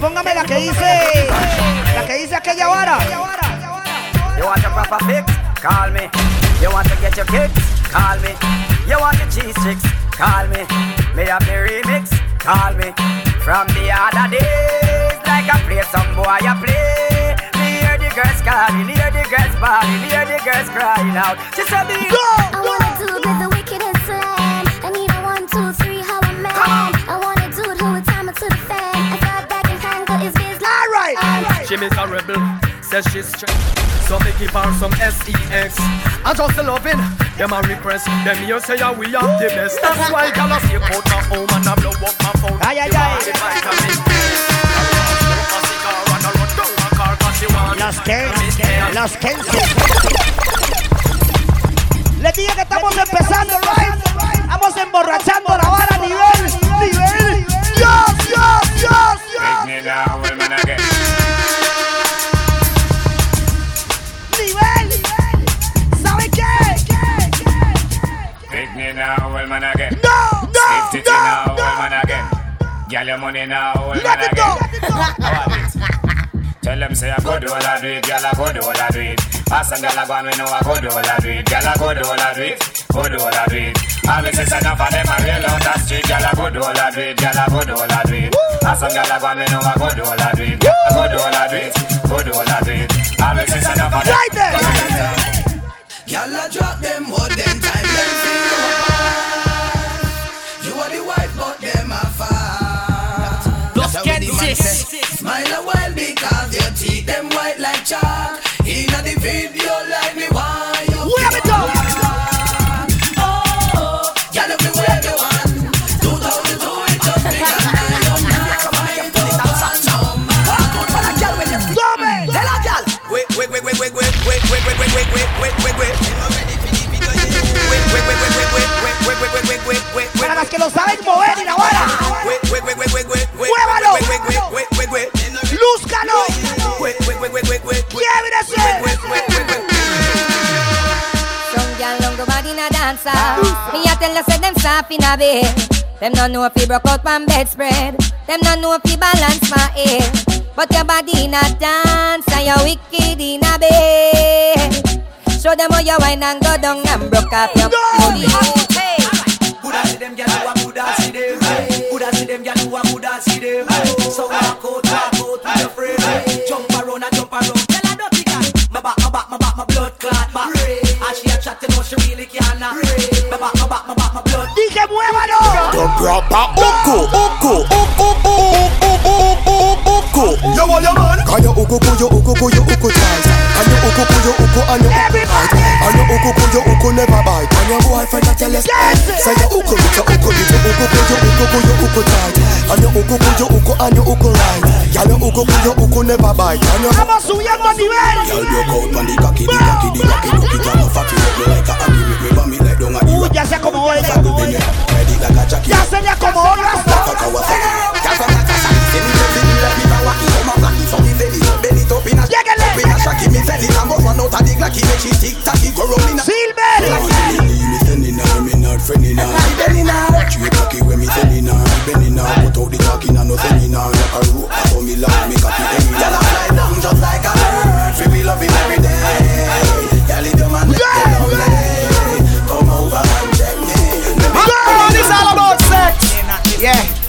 Speaker 6: póngame la que dice. La que dice aquella vara.
Speaker 31: You want your proper fix? Call me. You want to get your kicks? Call me. You want your cheese chicks? Call me. Me have the remix? Call me. From the other days, like I play some boy, I play. Me hear the girls calling, hear the girls bawling, hear the girls crying out. She said, "Me
Speaker 20: I
Speaker 8: She miserable, says she's stressed. So me give her some sex. I just a loving, them a request. Them here say yeah, we are the best. That's why gyal a stay out my home and I blow up my phone.
Speaker 6: Ay, ay,
Speaker 8: You
Speaker 6: ay.
Speaker 8: want the vitamin.
Speaker 6: Los Ken, los Kenzie. Les dije que estamos empezando, right? Vamos emborrachando la vara a nivel, nivel.
Speaker 32: Man again.
Speaker 6: No, no,
Speaker 32: Lift it now, well man again. Girl, your money now, well man again. How about it? Tell them say I go do all I do it, girl I go do all I do it. Pass and girl I go and we know I go do all I do it. Girl I go do all I do it, go do all I do it. All me say enough of them a real out the street. Girl I go do all I do it, girl I go do all I do it. Pass and girl I go and we know I go do all I do it. Girl I go do all I do it, go do all I do it. All me say enough of them.
Speaker 6: Right there.
Speaker 7: Y'all a drop them what them time them them white like chalk. In the video like me, why you We have it
Speaker 15: done.
Speaker 6: Para las que lo saben mover y la
Speaker 15: bola.
Speaker 6: ¡Muévalo!
Speaker 20: Body dancer. Me a tell you say them soft in a bed. Them no know if you broke out one bedspread. Them no know if you balance my head. But your body in a dance and you wicked in a bed. Show them how you wine and go down and broke up your booty. Hey.
Speaker 7: Coulda see them gyal who a coulda see them. Coulda see them gyal who a coulda see them. So walk out, walk out with your friend. Jump around and jump around. Tell her dirty cat. My back, my back, my back, my blood clot she really can't not My back, my back, my back, my blood
Speaker 6: DJ muévalo
Speaker 14: The proper Oko, Oko, Oko, Oko, Oko, Oko
Speaker 7: Yo, what your man?
Speaker 14: Can you Oko, Oko, Oko, Oko, Oko twice? Can you Oko, Oko, Oko, and you Everybody! Can you Oko, Oko, Oko, never bite? your boyfriend a tell us Say your uko with your uko If your uko go your uko go your uko tight And your uko go your uko and your uko right Y'all your uko go your uko never bite And your
Speaker 6: Ama su yan man
Speaker 14: di wen Y'all broke out man di cocky di cocky di cocky Look it on a fucky up me like a hockey Make me vomit like down a di
Speaker 6: rock Ya se como hoy
Speaker 14: Ready like a jockey
Speaker 6: Ya se ya como hoy Rasta
Speaker 15: Fuck our fuck Ya fuck a casa Se
Speaker 6: mi
Speaker 15: te feel like me pa waki Come a waki So me belly Belly top in a
Speaker 6: Llegale
Speaker 15: Give me belly and go run out of the Glocky Make she tick tack go rolling
Speaker 6: Seal belly.
Speaker 15: Me standing on, me not friendly now Me bending now Watch me cocky when me sending now Me bending now Put out the talking and no sending now Like a rope I saw me lock me cocky
Speaker 6: any now Girl I fly down just
Speaker 15: like a bird. Free we love him every day. Girl it come and make me lonely Come over and check me. Girl, this all about sex. Yeah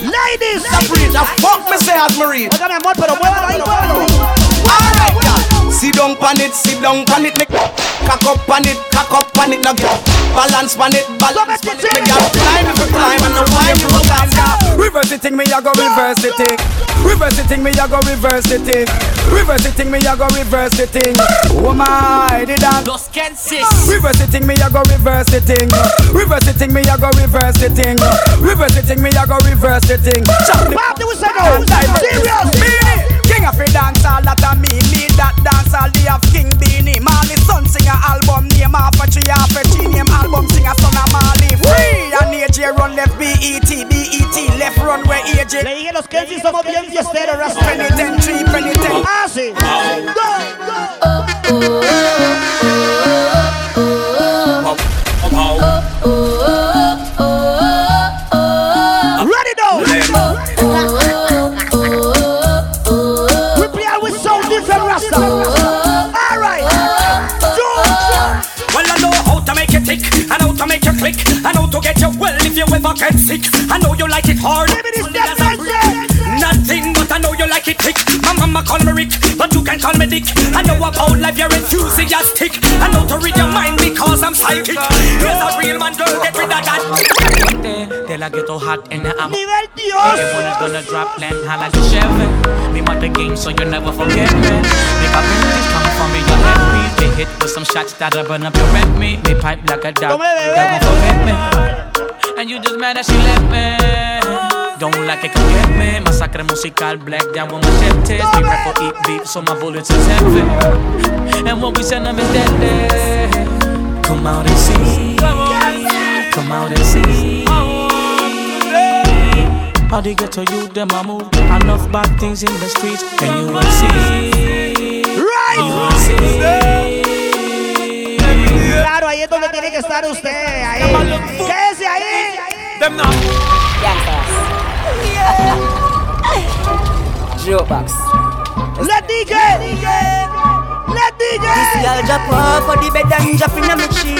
Speaker 6: Ladies, Ladies. I preach. I fuck me say as Marie. Alright.
Speaker 15: Sit down pan it, sit down pan it, make cock up pan it, cock up pan it, now girl. Balance pan it, balance pan it, make girl climb if you climb and the wine you go down.
Speaker 8: Reverse the thing, me I go reverse the thing. Reverse the thing, me I go reverse the thing. Reverse the thing, me I go reverse the thing. Oh my, the dance.
Speaker 13: Los Kensis.
Speaker 8: Reverse the thing, me I go reverse the thing. Reverse the thing, me I go reverse the thing. Reverse the thing, me I go reverse the thing. Chop the
Speaker 6: Pop the whistle now. Serious.
Speaker 8: King of the dance all that a me Lead that dance. All day of King Beenie Marley son sing a album name Halfway Tree half a tree name album sing a son of Marley. Free! And AJ run left BET BET left run where AJ
Speaker 6: Le dije los Kensis somos bien fiesteros.
Speaker 8: Penitentiary penitentiary.
Speaker 6: Ah, sí.
Speaker 8: Get sick. I know you like it hard. Nothing, but I know you like it thick. My mama call
Speaker 13: me Rick, but you can call me Dick. I know about life, you're enthusiastic. I know to read your mind because I'm psychic. Here's a real man, girl, get rid of that.
Speaker 33: Till I ghetto hot and I'm
Speaker 6: Nivel Dios.
Speaker 33: Everyone is gonna drop land high to a Chevy. Me the game, so you never forget me. If I really come for me, you let me. They hit with some shots that'll burn up your rent me. Me pipe like a dog, they won't forget me. And you just mad that she left me. Don't like it, come get me. Masacre musical, black down with machetes. We rap for eat beef, so my bullets is heavy. And what we send them is deadly. Come out and see. Come out and see. How they get to you, them a move. Enough bad things in the streets, and you will see.
Speaker 6: Right.
Speaker 33: You will see.
Speaker 6: Claro, ahí es donde tiene que estar usted. Ahí. Quédese ahí.
Speaker 13: Them now.
Speaker 34: Jukebox.
Speaker 6: Let DJ. Let DJ.
Speaker 35: This girl drop off for the bed and drop in my chair.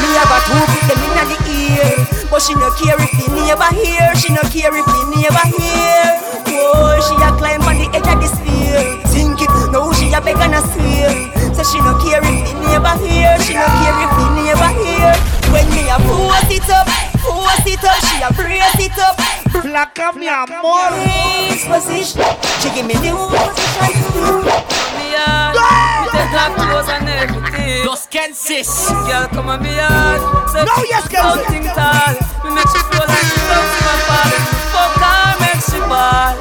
Speaker 35: Me have a two put them inna the ear, but she no care if the neighbor hear. She no care if the neighbor hear. Whoa, she a climb on the edge of the sphere. Think it, now she a beg and a swear. So she no care if the neighbor hear. She no care if the neighbor hear. When me a force it up, force it up, she a brace it up.
Speaker 6: Flaca mi amor.
Speaker 35: Brace position. She give me new position.
Speaker 36: Me yard, me take off clothes and everything.
Speaker 13: Los Kensis.
Speaker 36: Girl, come on me yard. Say
Speaker 6: No, yes, girl.
Speaker 36: Something tall. Me make she feel like she loves my father. Fuck her, make she ball.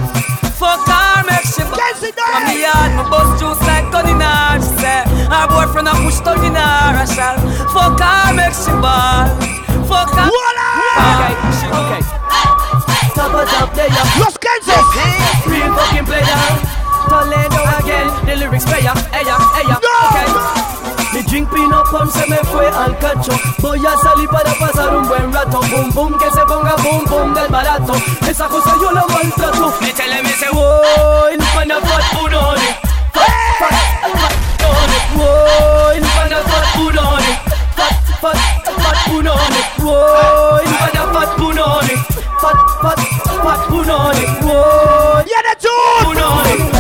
Speaker 36: Fuck her, make she ball. Come me yard, me bust juice like gun in her. She say her boyfriend a push tongue in her. I shall fuck her, make she ball. Fuck her. Okay, she okay. Top of top player.
Speaker 6: Los Kansas.
Speaker 36: Real fucking player. Toledo again. The lyrics player. Ella, ella. Okay. Mi drink pino pom se me fue al cacho. Voy a salir para pasar un buen rato. Boom boom que se ponga boom boom del barato. Esa cosa yo la maltrato.
Speaker 13: Métele me ese
Speaker 36: Woy, pana fat Fat, fat, fat pana fat Fat, fat, fat pana fat Fat, fat, fat
Speaker 6: Yeah, the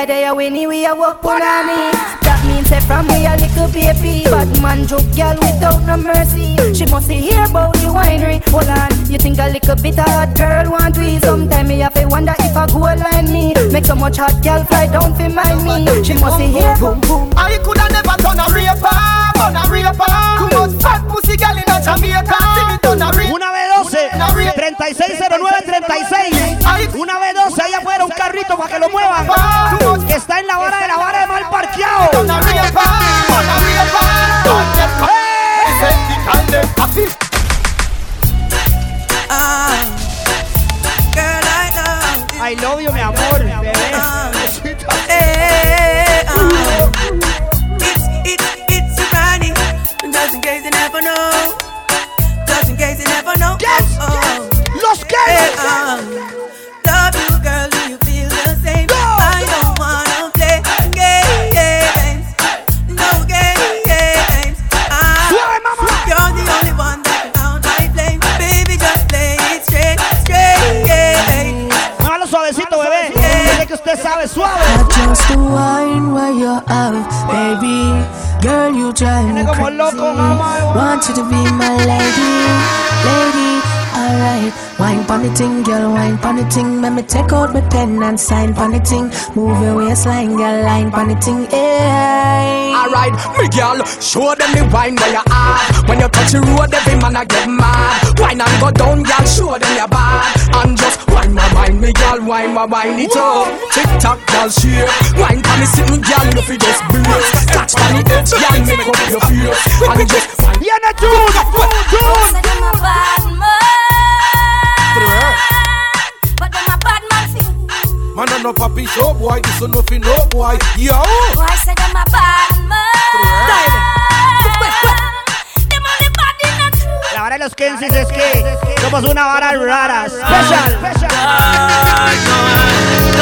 Speaker 37: are there, we need we a walk on me. That means say from we a little baby. But man joke girl without no mercy. She must hear about the winery. Hold on, you think a little bit of hot girl want we? Sometime me have to wonder if a go line me. Make so much hot girl fly down fi mind me. She must hear boom boom.
Speaker 10: I coulda never done a raper, done a raper. Too much fat pussy girl in a Jamaica. See me done a raper.
Speaker 6: Una B12, 360936. Una B12, allá afuera un carrito para que lo muevan. Que está en la vara de la vara de mal parqueado.
Speaker 7: I love you,
Speaker 6: mi amor, bebé.
Speaker 7: Hey, uh, it's, it's, it's a Ronnie. Just in case you never know. Just in case you never know.
Speaker 6: Yes,
Speaker 7: Oh, oh, oh. Los hey, eh, Kansas. Ah.
Speaker 6: Que usted.
Speaker 38: Just the wine where you have, baby. Girl, you drive me crazy. Want you to be my lady, lady. Alright, wine pon the ting, girl, wine pon the ting. Let me take out my pen and sign pon the ting. Move your waistline, girl, line pon the ting. Hey.
Speaker 8: Alright, me girl, show them the wine where you are. When you touch the road, every man a get mad. Wine and go down, girl, show them your bad. And just wine my wine, me girl, wine my wine it up. Tick tock, girl, shake. Wine pon the sitting, girl, no fi just brace. Catch pon the edge, girl, make up your face. And just wine.
Speaker 6: Yeah, the tune, tune.
Speaker 39: But them a bad man thing.
Speaker 40: Man, I'm no papi show boy. This is nothing, no boy. Yo.
Speaker 39: Boy say them a bad man. The truth.
Speaker 6: La vara de los Kensis es que somos una vara rara. Special.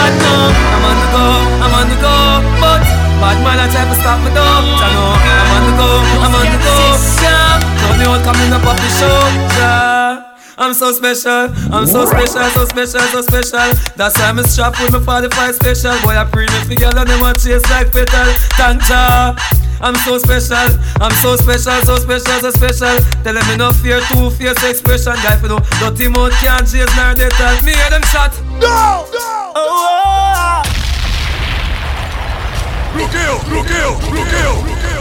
Speaker 36: Know I'm on the go, I'm on the go, but bad man I try to stop me though. I know I'm on the go, I'm on the go. Yeah, now me all coming up off the show. I'm so special, I'm so special, so special, so special. That's why I'm strapped with my 45 special. Boy, I pray me girl and them want chase like petal. Thank ya. I'm so special, I'm so special, so special, so special. Tell them me no fear, two fierce expression. Guy for no dirty mouth can't chase nor they tell me hear them shot.
Speaker 22: Go! Go! Oh, oh. oh. Look here, look here, look here.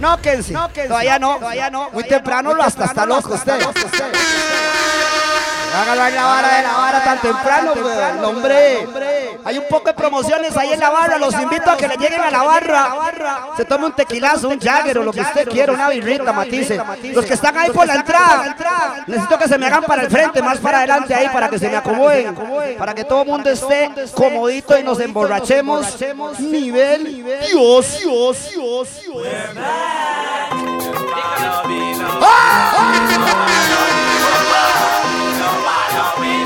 Speaker 6: No, Kenzie. No, Kenzie. Todavía no, todavía no. Muy temprano lo hasta está loco usted. Hágalo en la vara de la vara tan temprano, pues, hombre. Hay un poco de promociones ahí en la barra. Los invito a que le lleguen a la barra. Se tome un tequilazo, un jagger o lo que usted quiera, una birrita, matice. Los que están ahí por la entrada, necesito que se me hagan para el frente, más para adelante ahí, para que se me acomoden. Para que todo el mundo esté comodito y nos emborrachemos. Nivel Dios, Dios, Dios, Dios.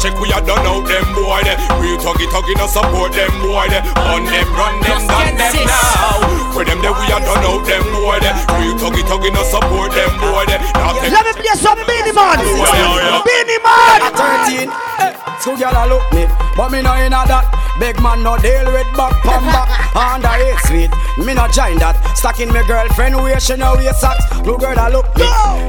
Speaker 22: check, we are done out them boy there. Real tuggy tuggy no support them boy there. On them, run them, done them now. For them there we are done out them boy there. Real tuggy tuggy no support them boy there. Now
Speaker 6: Let me play some Beenie Man.
Speaker 22: Yeah, yeah.
Speaker 6: Beenie Man.
Speaker 8: At 13, eh, two gyal a look me, but me no inna that. Big man no deal with back pam back. I eight sweet, me no join that. Stacking me girlfriend where she no wear socks. Blue girl a look me,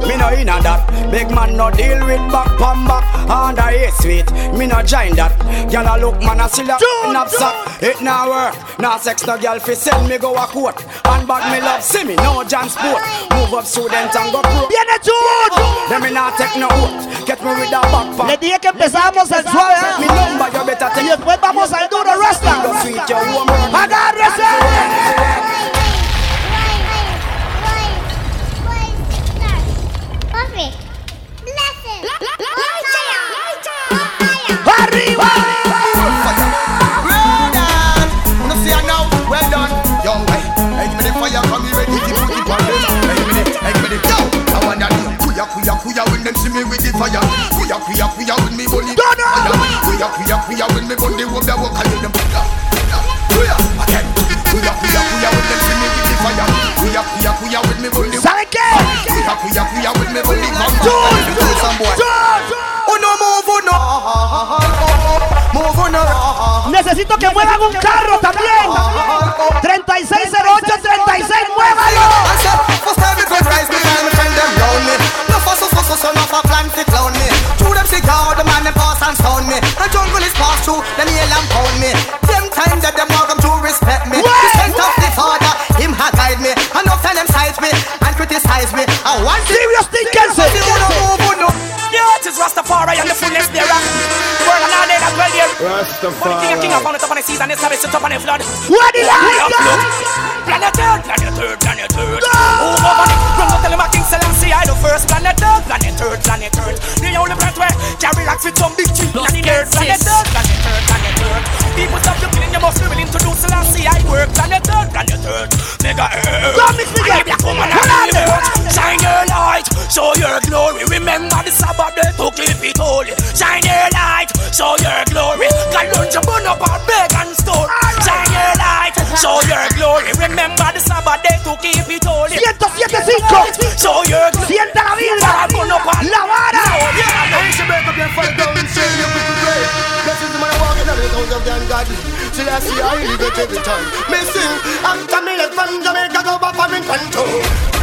Speaker 8: me no inna that. Big man no deal with back pam back. I eight sweet, me no join that. Gyal a look man a still a knapsack. It now work, now sex no gyal fi send me go a court. And me love see me no John sport. Move up student and go pro.
Speaker 6: Viene Jude.
Speaker 8: Them me not take no oath. Get me with a back pam.
Speaker 6: Le dije que empezábamos al suave.
Speaker 8: Mi number you better take.
Speaker 6: Y después vamos al duro Rasta.
Speaker 8: Go sweet your woman.
Speaker 6: ¡Agárrese!
Speaker 10: Kuya, kuya, kuya when them see me with the fire. Kuya, kuya, kuya when me bully. Fire. Kuya, kuya, kuya when me. Walk the walk, I hear them. Kuya, again. Kuya, kuya, kuya when them see me with the fire. Kuya, kuya, kuya when me bully.
Speaker 6: ¿Sabe qué?
Speaker 10: Kuya, kuya, kuya when me bully. Come
Speaker 6: George,
Speaker 10: on, do some boy. Oh no, move, oh no. Move, oh no.
Speaker 6: Necesito que muevan un carro también. 3608 36, muévalo.
Speaker 10: First time me come rise, me find me friend them round me. No fuss, fuss, fuss, son of a plan to clown me. Two them sick out, the man them pass and stone me. The jungle is passed through, them yell and pound me. Them time that them welcome to respect me. The scent of the father, him had guide me. Enough time them sight me and criticize me. I want
Speaker 6: serious thing, Kenzie.
Speaker 13: The earth is Rastafari and the fullness thereof. The world and all they that dwell there. One king, a king upon the top of the seas and the savage sit up on the flood.
Speaker 6: What the
Speaker 13: We
Speaker 6: hell?
Speaker 13: up, look. Planet Earth, planet Earth, planet Earth. Who over it? Run go tell him a King Selassie I the first planet Earth, planet Earth, planet Earth. The only planet where carry like fit some big cheap on the earth, planet Earth, planet Earth, planet Earth. People stop you killing, you must be willing to do Selassie I work, planet Earth, planet Earth. Mega Earth.
Speaker 6: Don't mix
Speaker 13: I
Speaker 6: up.
Speaker 13: be black woman
Speaker 6: Hold on
Speaker 13: and
Speaker 6: there.
Speaker 13: earth. Shine your light, show your glory. Remember the Sabbath day to keep it holy. Shine your light, show your glory. God don't you burn up our show your glory. Remember the Sabbath day to keep it holy.
Speaker 6: 1075.
Speaker 13: Show your glory.
Speaker 6: Sienta la vibra.
Speaker 13: Burn up our
Speaker 6: La vara.
Speaker 10: I should break up your fire down and shame you with the grave. Blessings man walking on the house of the ungodly. Till I see I live it every time. Me sing, after me left from Jamaica go back for in Panto.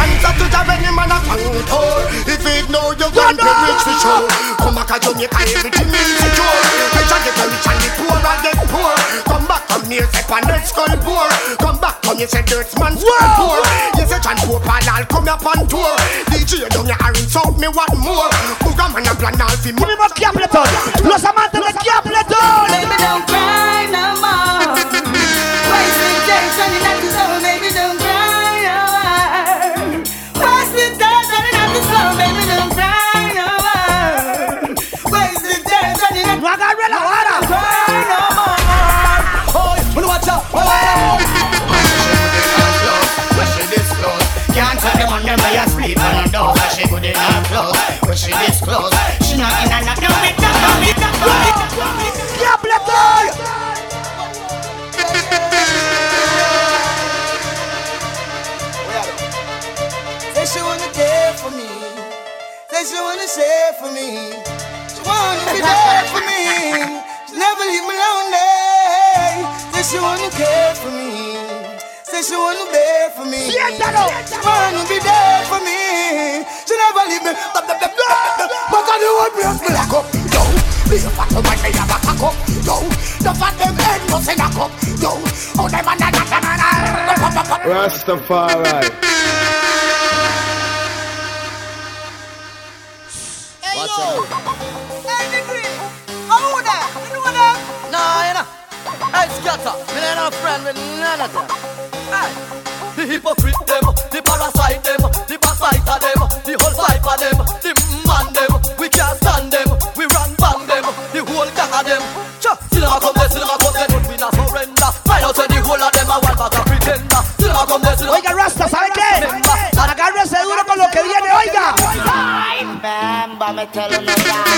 Speaker 10: Sure. Answer to the any man a contour. If it know you want to rich for sure. Come back to Jamaica, everything is secure. Rich and get rich and the poor and get poor. Come back, come here, on that skull poor. Come back, come you say dirt man skull poor. You say John Pope and I'll come up on tour. DJ down your orange sound me want more. Booga man a plan all fi
Speaker 6: Give me more Capleton. Los amantes de Capleton.
Speaker 7: Baby, don't cry
Speaker 4: When she disclose, she not in a knock. No, me knock, no, me knock, no, me knock, no, me knock.
Speaker 6: Yeah, black boy.
Speaker 7: Say she wanna care for me. Say she wanna share for me. She wanna be there for me. She never leave me lonely. Say she wanna care for me. Say she wanna bear for me. She wanna be there for me. She never leave me. But on the one break me like up. Yo, be a fat woman, me have a cock up. Yo, the fat them head must in a cup. Yo, oh them a na na na na na.
Speaker 41: Rastafari.
Speaker 7: Watch out. Hey, Degree. How old are you? You know them?
Speaker 42: Nah, you know. Hey, scatter. Me ain't no friend with none of them. Hey. The hypocrite them, the parasite them, the backbiter them, the whole fight for them, the man them. We can't stand them. We run bang them. The whole gang of them. Cha, still a come there, still a come there, but we not surrender. Find out where the whole of them are one but a pretender. Still a come there, still a
Speaker 6: Oiga, Rasta, ¿sabe qué? Agárrese duro con lo que viene, oiga.
Speaker 4: Ay, bamba, me tell them
Speaker 13: Look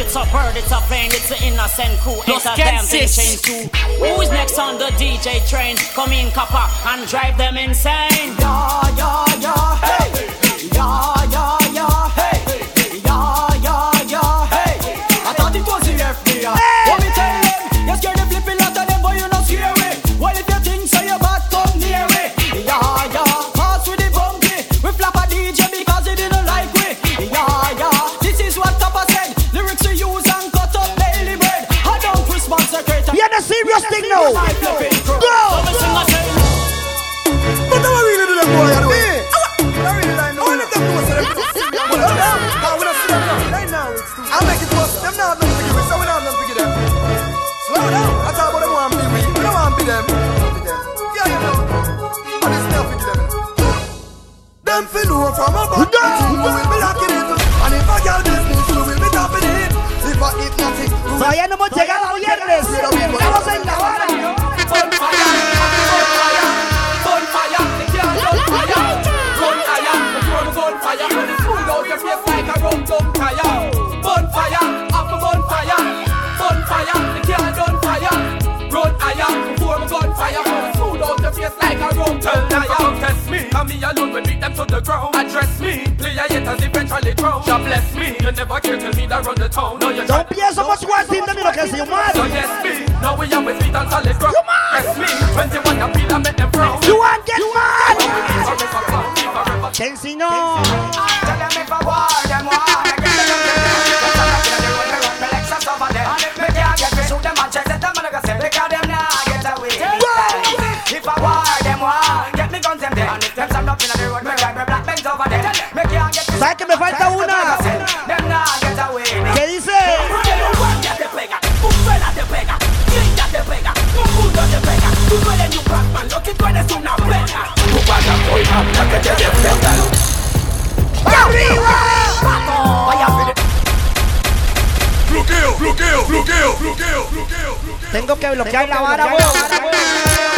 Speaker 13: it's a bird, it's a plane, it's an innocent crew.
Speaker 43: Los
Speaker 13: It's a damn thing
Speaker 43: Kensis.
Speaker 13: change too. Who's next on the DJ train? Come in, copper, and drive them insane.
Speaker 7: Yeah, yeah, yeah, hey. Yeah, yeah, no
Speaker 6: hemos llegado a viernes. Estamos en la hora.
Speaker 7: Bonfire, the girl on fire. Run higher, before we gun fire. When it's full out your face like a rum tum tire. Bonfire, up a bonfire. Bonfire, the girl on fire. Run higher, before we gun fire. When it's full out your face like a rum tum tire. Test me, and me alone will beat them to the ground. Address me, play a hit as eventually drown. God bless me, you never care tell me that run the town. No, you
Speaker 6: Don't pienso much one team
Speaker 7: we are with feet on solid ground. Yes me, 21 appeal and make them frown.
Speaker 6: You want get mad? Kensi no.
Speaker 7: Bloqueo, bloqueo, bloqueo, bloqueo.
Speaker 6: Tengo que bloquear la vara, weón.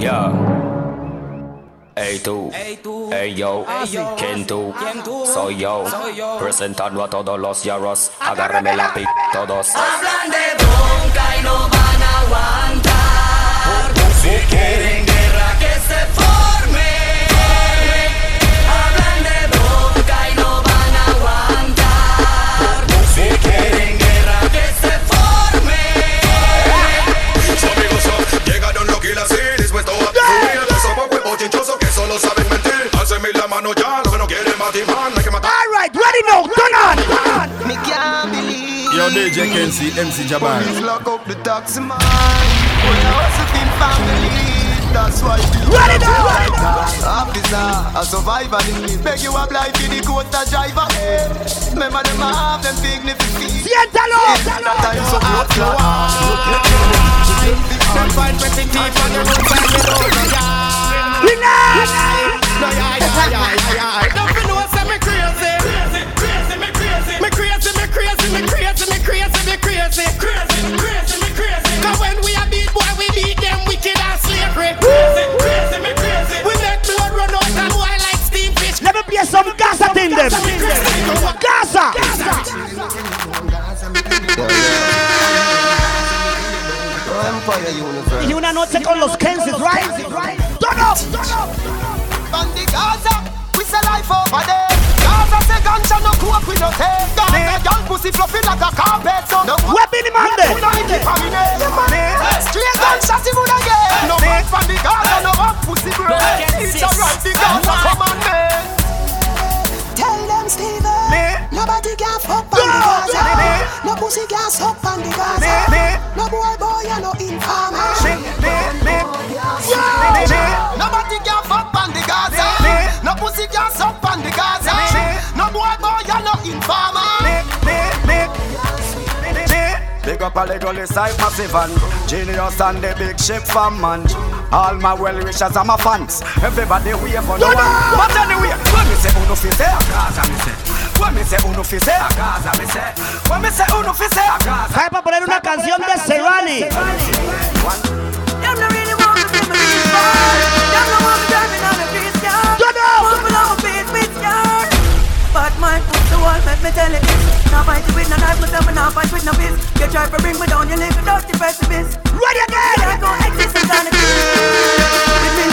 Speaker 44: Yo. Ey tú, ey yo, ¿quién tú? Soy yo, presentando a todos los yarros, agárreme la pic todos.
Speaker 36: Hablan de bronca y no van a aguantar. Si quieren
Speaker 45: chinchosos que solo saben mentir. Hacen mil la mano ya, lo que no quieren matar, hay que matar.
Speaker 6: All right, ready now, turn on.
Speaker 10: Me can't believe.
Speaker 15: Yo, DJ Kenzie, MC Jabbar.
Speaker 10: Police lock up the taxi man. We are hustling family. That's why we
Speaker 6: Ready now, ready
Speaker 10: Officer, a survivor in me. Beg you apply for the quota driver. Remember them a have them dignified.
Speaker 6: Siéntalo.
Speaker 10: That time so good
Speaker 4: Them find pretty teeth on the roadside, me don't know No, yeah, yeah, yeah, yeah, yeah. Don't you know say me crazy? Crazy, crazy, me crazy. Me crazy, me crazy, me crazy, me crazy, me crazy. Crazy, crazy, me crazy. 'Cause when we a beat boy, we beat them wicked as slavery. Crazy, crazy, me crazy. We make blood run out and boy like steam fish.
Speaker 6: Let me play some Gaza thing them. Gaza.
Speaker 10: Empire Universe.
Speaker 6: Y una noche con los Kensis, right? Turn up.
Speaker 10: From the Gaza, we say life over there. Gaza say ganja no coke we no take. Gaza young pussy fluffy like a carpet. So no
Speaker 6: Where be the man there?
Speaker 10: We no hit it from in there. Straight gunshot see would again. No man from the Gaza no up pussy bread. It's alright the Gaza come on man.
Speaker 7: Tell them Steven Nobody can fuck on the Gaza No pussy can suck on the Gaza. No boy boy and no informer.
Speaker 10: Nobody can fuck on the Gaza. No pussy can suck on the Gaza. No boy boy you no informer.
Speaker 46: Big up a little side massive and Genius and the big ship from man. All my well wishers and my fans. Everybody wave on the one But anyway, when me say uno fi say a Gaza me say When me say uno fi say a Gaza me say When me say uno fi say a Gaza
Speaker 6: Hay para poner una canción de Serani.
Speaker 7: Them no really want me to be Them no want me driving on a beast yard Moving on a beat with yard But my foot the wall, let me tell you this. Now fight it with no knife, myself and now fight with no fist. You try to bring me down, you live a dirty precipice.
Speaker 6: Ready again!
Speaker 7: Can't go exist in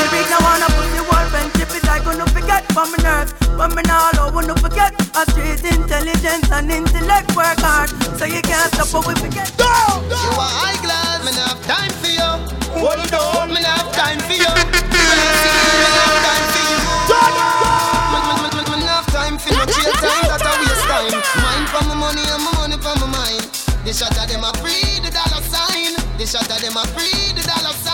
Speaker 7: kind of With me lyrics, I wanna put the wall friendship is I gonna forget from my nerves But me now I wanna forget A street intelligence and intellect work hard So you can't stop what we forget
Speaker 10: You are high class, me not have time for you. Hold on, me not have time for you. Crazy, me not have time for you. My my my. The shot of them a free the dollar sign. The shot of them a free the dollar sign.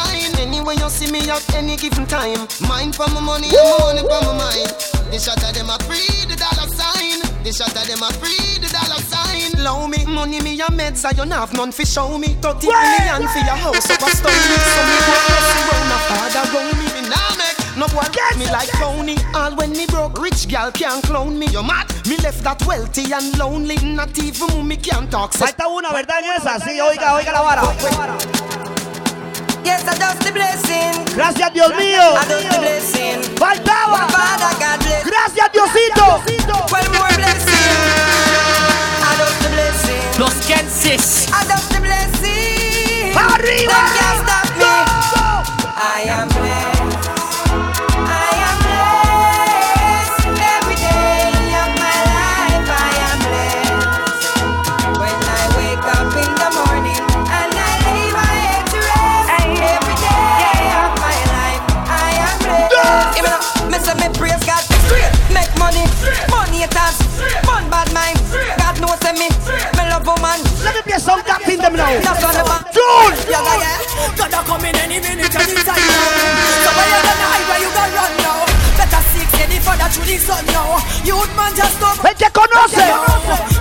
Speaker 10: Anyway you see me at any given time. Mind for my money my money for my mind. The shot of them a free the dollar sign. The shot of them a free the dollar sign. Low me money me a meds you not have none fi show me. Thirty million for your house up a stone me. So me go press round a father round me. Me nah make no boy get me like phony. All when me broke, rich gal can't clone me. You mad? Me left that wealthy and lonely. Not even mommy can talk.
Speaker 6: Falta una, ¿verdad? En esa, sí, oiga, oiga la vara.
Speaker 7: Yes, I just the blessing.
Speaker 6: Gracias, Dios mío.
Speaker 7: I just the blessing.
Speaker 6: Faltaba.
Speaker 7: Father God bless.
Speaker 6: Gracias, Diosito.
Speaker 7: More blessing. I just the blessing.
Speaker 13: Los Kensis.
Speaker 7: I just the blessing.
Speaker 6: Arriba. Play some gap in them now.
Speaker 7: On the.
Speaker 6: June.
Speaker 47: Come in any minute anytime now. So where you gonna hide, where you gonna run now? Better seek any further through the sun now. Youth man just stop.
Speaker 6: El que conoce.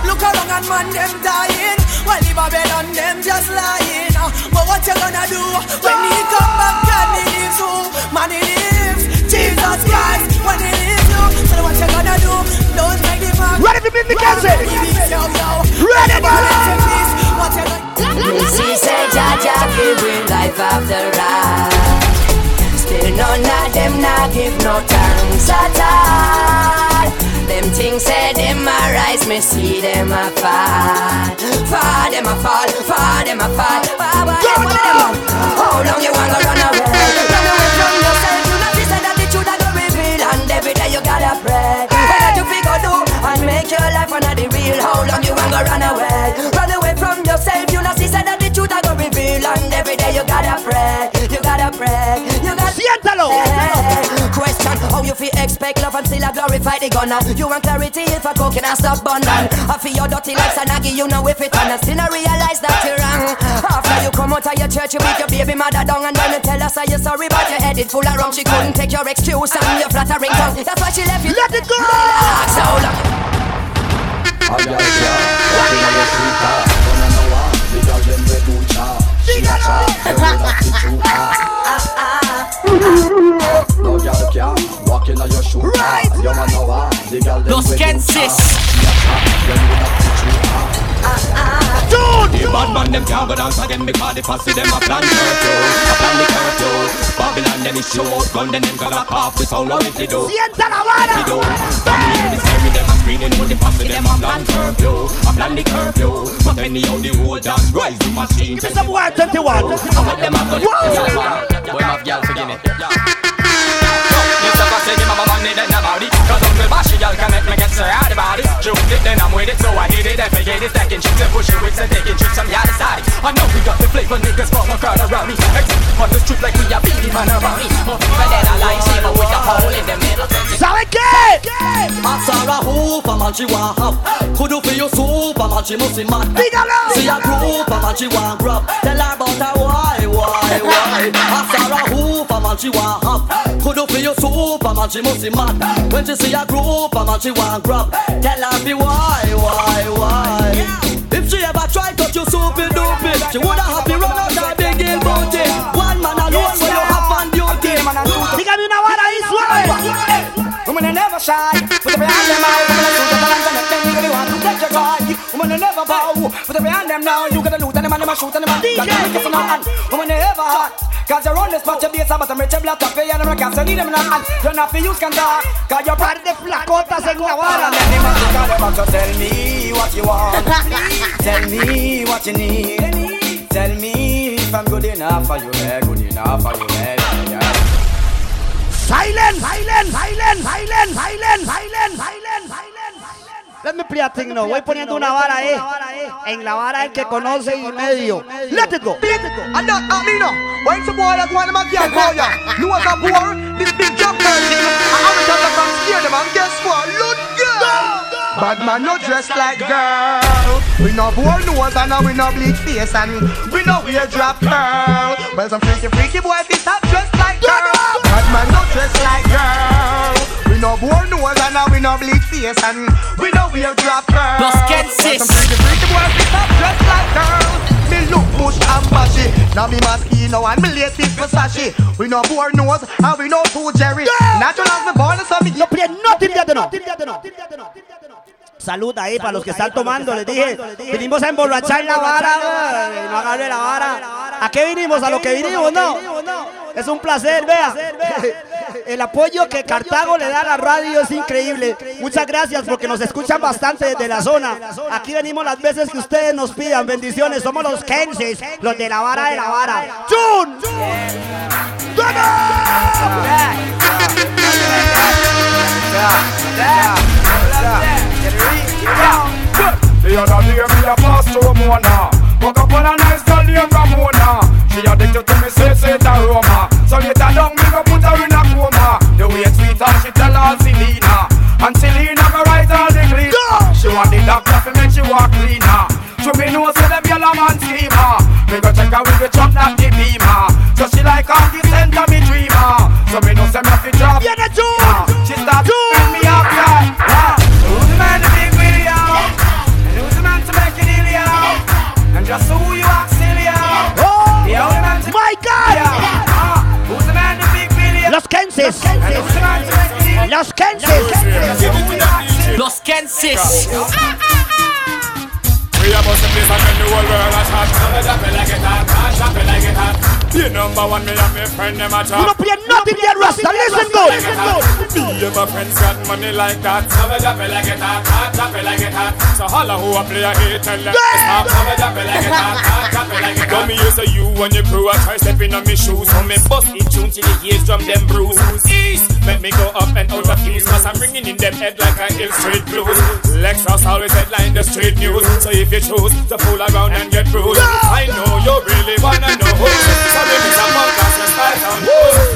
Speaker 47: Look around and man them dying. While the Babylon them just lying. But what you gonna do when he come back? God he lives who? Man he lives. Jesus Christ when he lives you. So what you gonna do? Don't the.
Speaker 6: Ready to beat the Kenzie? Ready to
Speaker 47: you gonna
Speaker 48: She said, Jah Jah, we bring life after life. Still none of them not
Speaker 7: give no thanks at all. Them things say them a rise, me see them a fall. Fall them a fall, fall them a fall. Why, why, them, why them a How long you wanna run away? Run away from yourself. You know this and that the truth I go reveal, and every day you gotta pray. What you figure do and make your life under the real. How long you wanna run away? Run away from yourself. You know this and that the truth I go reveal, and every day you gotta pray. You gotta pray. You gotta
Speaker 6: Siéntalo.
Speaker 7: Question How you feel expect love and still a glorify the gunner You want clarity if a coke can stop bundle I feel your dirty life and I you know if it on Still I realize that you're wrong After you come out of your church you beat your baby mother down And then you tell us how you're sorry but your head is full of rum She couldn't take your excuse and your flattering tongue That's why she left you
Speaker 6: Let it go
Speaker 7: Relax, how long
Speaker 13: Los Kensis.
Speaker 15: The bad man them can't go dance again because the fussy them a plan curfew, a plan the curfew. Babylon them is show gun then them gonna pop the sound of it they do.
Speaker 6: Sienta la vara.
Speaker 15: They do. Family in the scary them a screening with the fussy them a plan curfew, a plan the curfew. But anyhow the whole dance rise the machine.
Speaker 6: Give me some word 21.
Speaker 15: What them a go
Speaker 13: Boy, my girl, forgive me. Mr. Fussy, give my money, then it. Cause y'all can make me get so hard about it. Shoot it, then I'm with it, so I hit it and forget it. Stacking chicks and pushing wicks and taking trips on the other side. I know we got the flavor, niggas form a crowd around me. On the street like we are beating man around me. More fever than a lightsaber with a hole in the middle.
Speaker 6: ¿Sabe qué?
Speaker 49: A Sarah Hooper man she want Could do for you super man she must be mad See a group man she want grab Tell her about her why, why, why A Sarah Hooper man she want Could do for you super man she must be mad When she see a group man she want grab Tell her be why, why, why If she ever try touch you super dopey She woulda happy run out her big hill booty One man alone where you have on duty
Speaker 6: Dígame una vara ahí suave.
Speaker 50: Women are never shy. Put every hand them out. Women are suit up and make them really want to take your guy. Women never bow. Put every hand them now. You gotta loot and them and them a shoot and them a DJ. Kiss them hand. Women never hot. Cause you're on this spot, you be a sabbat, I'm rich, black, and I'm a gas, I need them in a hand. You're not for use, can talk. Cause you're part of the
Speaker 6: flacotas en la vara.
Speaker 50: And then they must up, so tell me what you want. Tell me what you need. Tell me if I'm good enough for you, yeah, good enough for you, yeah, yeah.
Speaker 6: Silence, silence, silence, silence, silence, silence. Let me play a thing now. Voy poniendo eh. una vara ahí. En la vara el que conoce y medio. Let it go. Let it go.
Speaker 10: And that, I mean, no. When some boy that one of my girl call ya, you was a boy. this big job person. I haven't done that from scare them, and guess what? Look girl. Bad man no dress like girl. We no bore nose and we no bleach face and we no wear drop curl. Well, some freaky freaky boy this stop dress like girl. Bad man no dress like girl. We no bore nose and we no bleach face and we no wear drop curl.
Speaker 13: Los
Speaker 10: Well,
Speaker 13: Kensis.
Speaker 10: some freaky freaky boy be stop dress like girl. Me look bush and bashy. Now me Moschino and me latest Versace. We no bore nose and we no fool Jerry. Natural as me born so me
Speaker 6: No play nothing de no. Salud ahí para los que están tomando, les dije. Vinimos a emborrachar la vara, no agarre la vara. ¿A qué vinimos? A lo que vinimos, ¿no? Es un placer, vea. El apoyo que Cartago le da a la radio es increíble. Muchas gracias porque nos escuchan bastante desde la zona. Aquí venimos las veces que ustedes nos pidan. Bendiciones. Somos los Kenses, los de la vara de la vara. ¡Chun!
Speaker 8: The other day me a pass through Mona Walk up on a nice girl named Ramona She addicted to me say it aroma So later down me go put her in a coma The way sweet and she tell her Selena And Selena go write all the clean She want the doctor to make she walk cleaner So me know say them yellow man schemer Me go check her with the truck not the beamer So she like all the center me dreamer So me know say me to drop
Speaker 6: Viene
Speaker 8: She
Speaker 6: Los Kenses. Los Kensis.
Speaker 13: Ah, ah, ah.
Speaker 8: We are about to place and make the whole world a shot. Drop it like it hot, drop it like it hot. The number one, me and my friend them a top.
Speaker 6: play nothing yet, Rasta. Listen good.
Speaker 51: Me and my friends got money like that. We drop it like it hot, drop it like it hot. So holla who a play a hit, tell them stop. So we drop it like it hot, drop it like it hot. Me use you and your crew a try stepping on me shoes. So me bust in tune till the ears drum them bruise. East, make me go up and out of fuse. Cause I'm ringing in them head like a hill street blues. Lexus always headline the street news. So if you choose to fool around and get bruised, I know you really wanna know who. So baby, some of us let's start on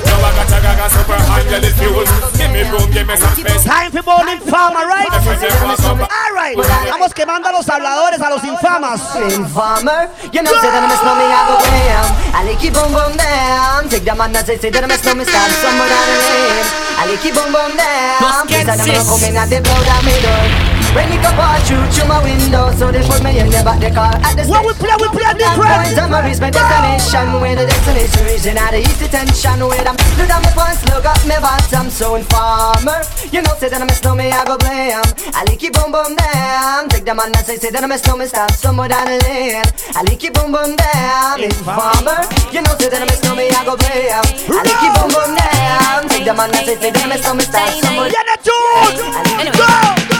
Speaker 51: Now I got a gaga super angel is fuel. Give me room, give me some space.
Speaker 6: Time for Bowling Farmer, right? Alright, vamos quemando a los habladores, a los infamas.
Speaker 7: Infamer, you know, say that I miss no me, I go bam. I like keep boom boom down. Take the man that say, say that I miss no me, stand somewhere down the lane. I like keep boom boom down. Say that I'm not coming at the blow down me door. When it come out through, through my window, so they put me in the back the car. At the
Speaker 6: What we play, we play different.
Speaker 7: Time I reach my destination, where the destination region out of east detention, where I'm look at my pants, look up my bottom, so informer. You know, say that I'm a snowman, I go blame. I like it boom boom down. Take the man and say, say that I'm a snowman, stop somewhere down the lane. I like it boom boom down. Informer. You know, say that I'm a snowman, I go blame. I like it boom boom down. Take the man and say, say that I'm a snowman, stop somewhere.
Speaker 6: Yeah, the tune. Go.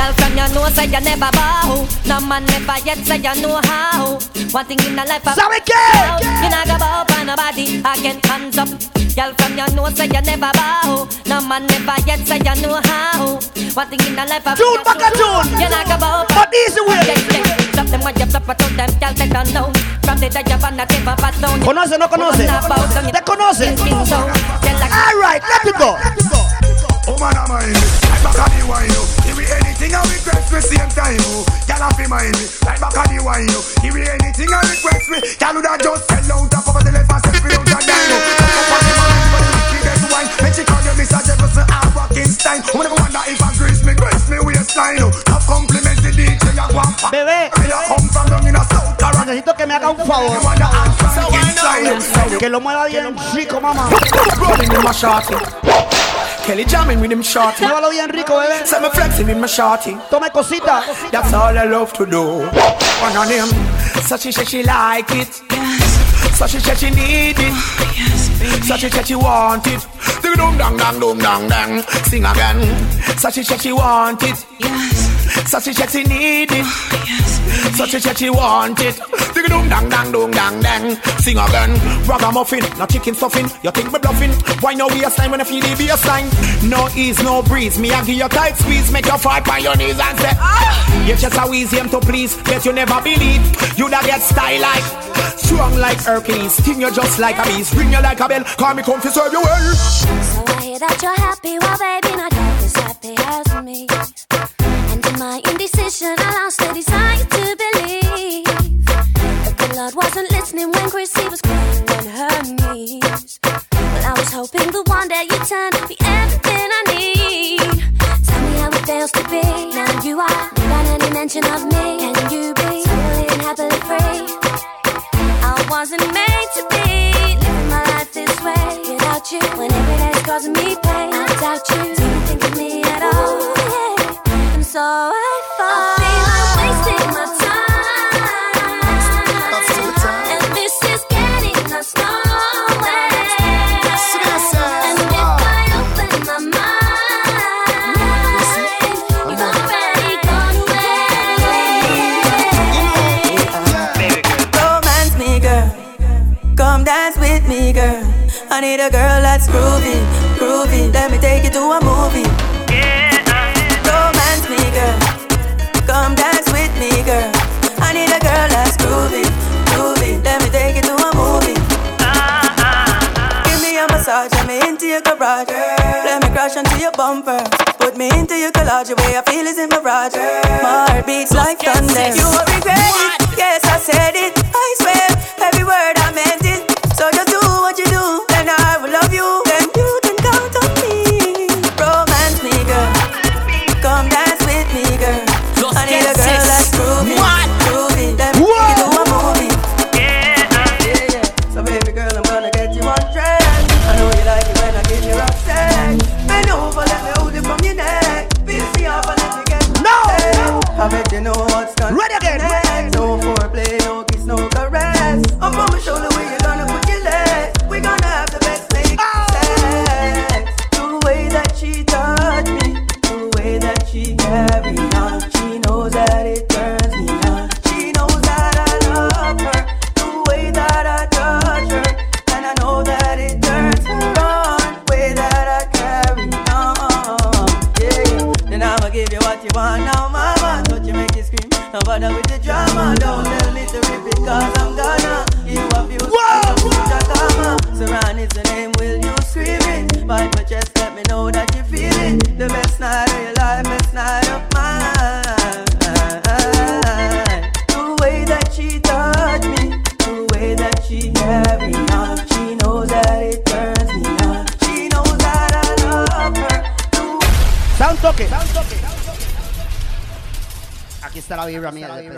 Speaker 20: Hands. Girl from you know say you never bow No man never yet say you know how One thing in the life of
Speaker 6: ¿Sabe qué?
Speaker 20: You not go bow for nobody Again hands up Girl from you know say you never bow No man never yet say you know how One thing in the life of
Speaker 6: Tune back a tune.
Speaker 20: You not go bow
Speaker 6: But easy way.
Speaker 20: Yeah, yeah. Drop them when you flop to them Girl they don't know From the day you've not ever pass down
Speaker 6: ¿Conoce no conoce? ¿Te conoce? Alright, let it go.
Speaker 15: Oh man, I mind me. Like back on the wine, yo. Give me anything I request me same time, oh. Girl, I feel mind me. Like back on the wine, yo. Give me anything I request me. Girl, would I just sell out top of the left and set me out of dino. Up on the man, but the wickedest wine. When she call you Mr. Jefferson, rocking style. Who never wonder if I grace me, grace me waistline, oh. Top compliment
Speaker 6: Bebé.
Speaker 15: I come from down in a South Carolina.
Speaker 6: Necesito que me haga un favor. Que lo mueva bien rico, mamá.
Speaker 8: Rolling in my shorty. Kelly jamming with him shorty.
Speaker 6: Muévalo bien rico, bebé.
Speaker 8: Say me flexing with my shorty.
Speaker 6: Tome cosita.
Speaker 8: That's all I love to do. One on him. So she said she like it. So she said she need it. Yes, So she said she want it. Ding dong dang dang dong dang dang. Sing again. So she said she want it. So a said she need it. such a said she want it. Ding dong dang dang dong dang dang. Sing again. Ragamuffin, no chicken stuffing. You think me bluffing? Why no waistline when I feel the baseline? No ease, no breeze. Me I give you tight squeeze, make you fall by your knees and say, ah. You just how easy him to please, yet you never believe. You da get style like strong like Hercules. Sting you just like a beast, ring you like a bell. Call me come to serve you well.
Speaker 52: So I hear that you're happy, well, baby, not half as happy as me. In my indecision, I lost the desire to believe that the Lord wasn't listening when Chrissy was crying on her knees. But I was hoping the one day you'd turn be everything I need. Tell me how it feels to be. Now you are without any mention of me. Can you be totally and happily free? I wasn't made to be living my life this way without you. When every day's causing me pain, I doubt you. Do you think of me at all? And so I fall. I feel I'm wasting my time, and this is getting us nowhere. And if I open my mind, you've already gone away.
Speaker 7: Romance me, girl. Come dance with me, girl. I need a girl that's groovy, groovy. Let me take you to a movie. Your garage. Let me crash onto your bumper. Put me into your collage, the way I feel is in mirage. My heart beats like thunder. You won't regret it. Yes, I said it. I swear, every word I meant you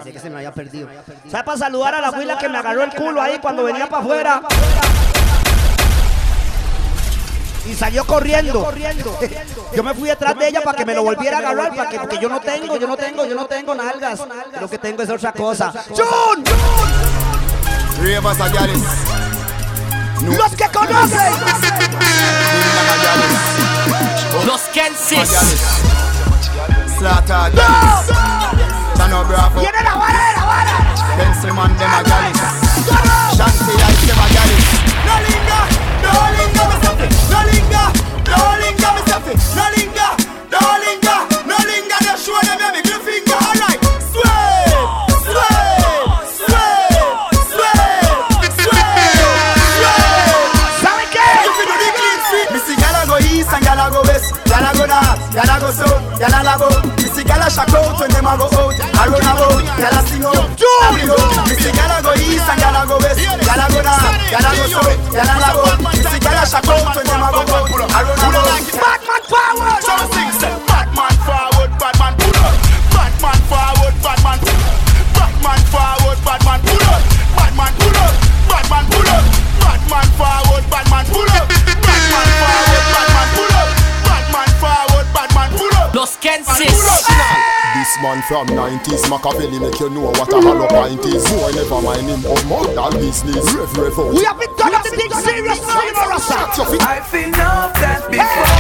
Speaker 15: pensé que se me había perdido. ¿Sabes para saludar a la huila que me agarró el culo ahí cuando venía para afuera? Y salió corriendo. Yo me fui detrás de ella para que me lo volviera a agarrar, para que, porque yo no tengo, yo no tengo, yo no tengo nalgas. Lo que tengo es otra cosa.
Speaker 6: Gallus.
Speaker 15: ¡Los que conocen!
Speaker 13: Los Kensis.
Speaker 6: Gallus. Tano Bravo.
Speaker 15: ¡Viene la vara, la vara!
Speaker 6: Pencil Man dem a Gallus. Shanty
Speaker 8: go north, gyal a go south, gyal a labo. See gyal a shock out when them a go out, a run about, gyal a sing out. Happy go. Me see gyal a go east and gyal a go west, gyal a go north, gyal a go south, gyal a labo. See gyal a shock out when them a go out, a run about.
Speaker 15: Batman power!
Speaker 22: So me sing
Speaker 6: man from 90s Machiavelli make you know what a hollow pint is Boy never mind him of murder business Rev rev out
Speaker 15: We have been done the thing serious now, you know, Rasta.
Speaker 6: Shut your feet
Speaker 22: I've seen enough dance before,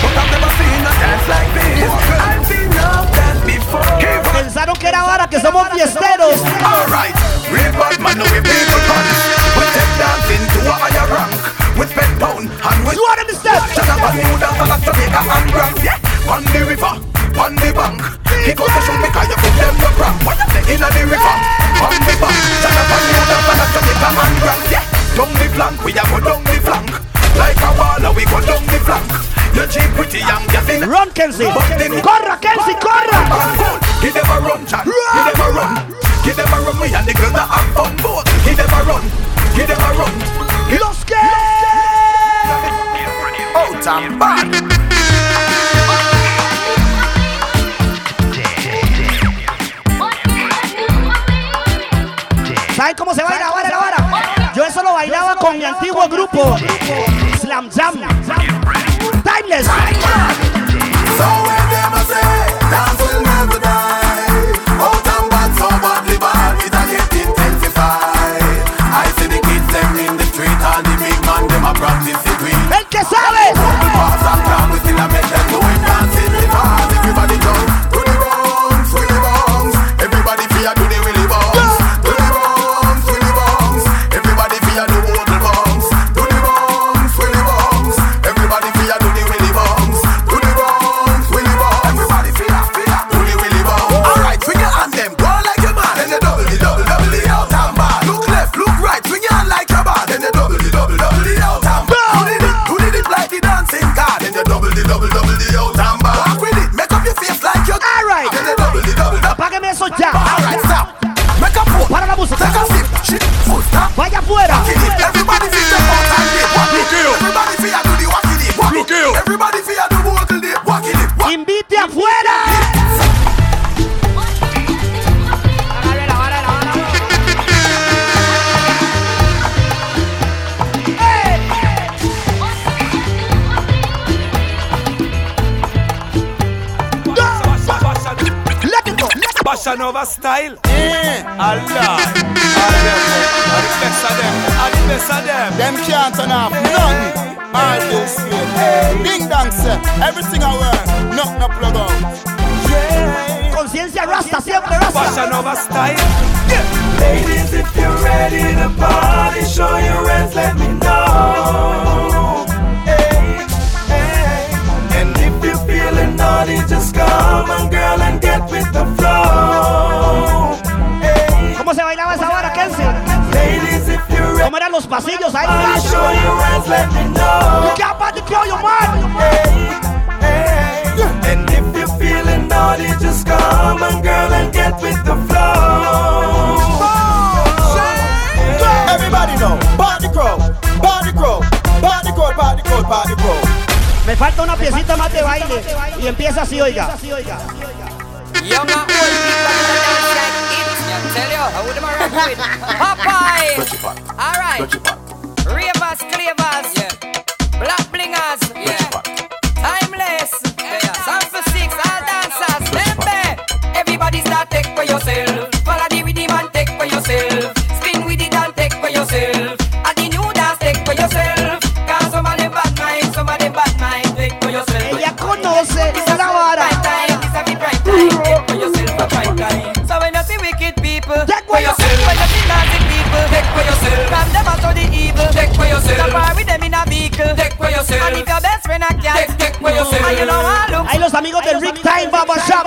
Speaker 22: but I've never seen a dance like this. I've seen enough dance before.
Speaker 15: Pensaron que era vara, que somos fiesteros.
Speaker 22: Alright, real bad man, no we people punch. We take dancing to a higher rank. We spend pound and we
Speaker 15: You want them to step?
Speaker 22: Shut up and new dance like Jamaica and Grand. Yeah, on the river, on the bank. Kick out the show because you put them to cramp. What you say in the river, on the bank. Shut up and new dance like Jamaica and Grand. Yeah, down the flank, we a go down the flank. Like a baller, we go down the flank. You cheap pretty young, just in
Speaker 15: Run, Kenzie. Corra, Kenzie, corra.
Speaker 22: Give them a run, Chan. Give them a run. Give them a run. We and the girls that have fun both. Give them a run. Give them a run. Give
Speaker 15: Los que.
Speaker 22: out and back.
Speaker 15: ¿Saben cómo se baila la vara, la vara? Yo eso lo bailaba con mi antiguo grupo. Slam Jam. Timeless.
Speaker 36: Fashion over style. Eh. Allah. All them, all the best of them, all the best of them.
Speaker 6: Them can't turn off none All this way Ding dong say Everything I wear Nothing no plug out
Speaker 15: Conciencia rasta, siempre rasta.
Speaker 36: Fashion over style.
Speaker 22: Ladies, if you're ready to party, show your hands, let me know. Hey, hey. And if you're feeling naughty, just come on, girl, and
Speaker 7: get with the flow.
Speaker 6: ¿Cómo se bailaba esa hora,
Speaker 7: Ladies, if you're
Speaker 6: ¿Cómo eran los pasillos ahí?
Speaker 36: I'll show hands, let me know.
Speaker 6: You your mind. Hey, hey.
Speaker 36: And if you're feeling naughty, just come on, girl, and get with the flow.
Speaker 15: Everybody know, party crow, party crow, party crow, party crow, party crow.
Speaker 6: Me falta una piecita más de baile. Y empieza así, oiga.
Speaker 17: Old
Speaker 6: Ahí los amigos del Rick Time Baba Shop.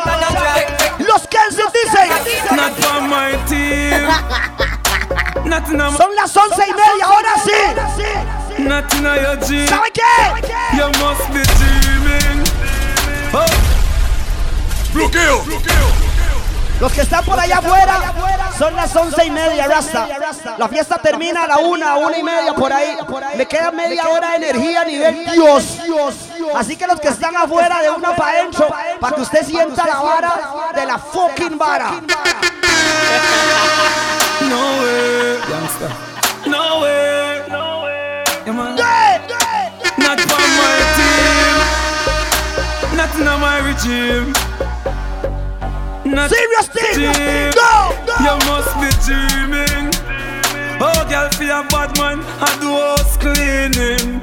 Speaker 6: Los Kensis dicen.
Speaker 36: Not for my team.
Speaker 6: Son las once y media, ahora sí.
Speaker 36: Nothing on your dream.
Speaker 6: ¿Sabe qué?
Speaker 36: You must be dreaming. Oh.
Speaker 15: Bloqueo.
Speaker 6: Los que están por allá afuera son las once y media, Rasta. La fiesta termina a la una, una y media por ahí. Me queda media hora de energía a nivel Dios. Así que los que están afuera de una para adentro, para que usted sienta la vara de la fucking vara.
Speaker 36: No way. Youngster. No way. No way. Not for my team. Nothing on my regime. Not
Speaker 6: Serious thing.
Speaker 36: team.
Speaker 6: Go,
Speaker 36: You must be dreaming. Oh, girl, feel a bad man, I do house cleaning.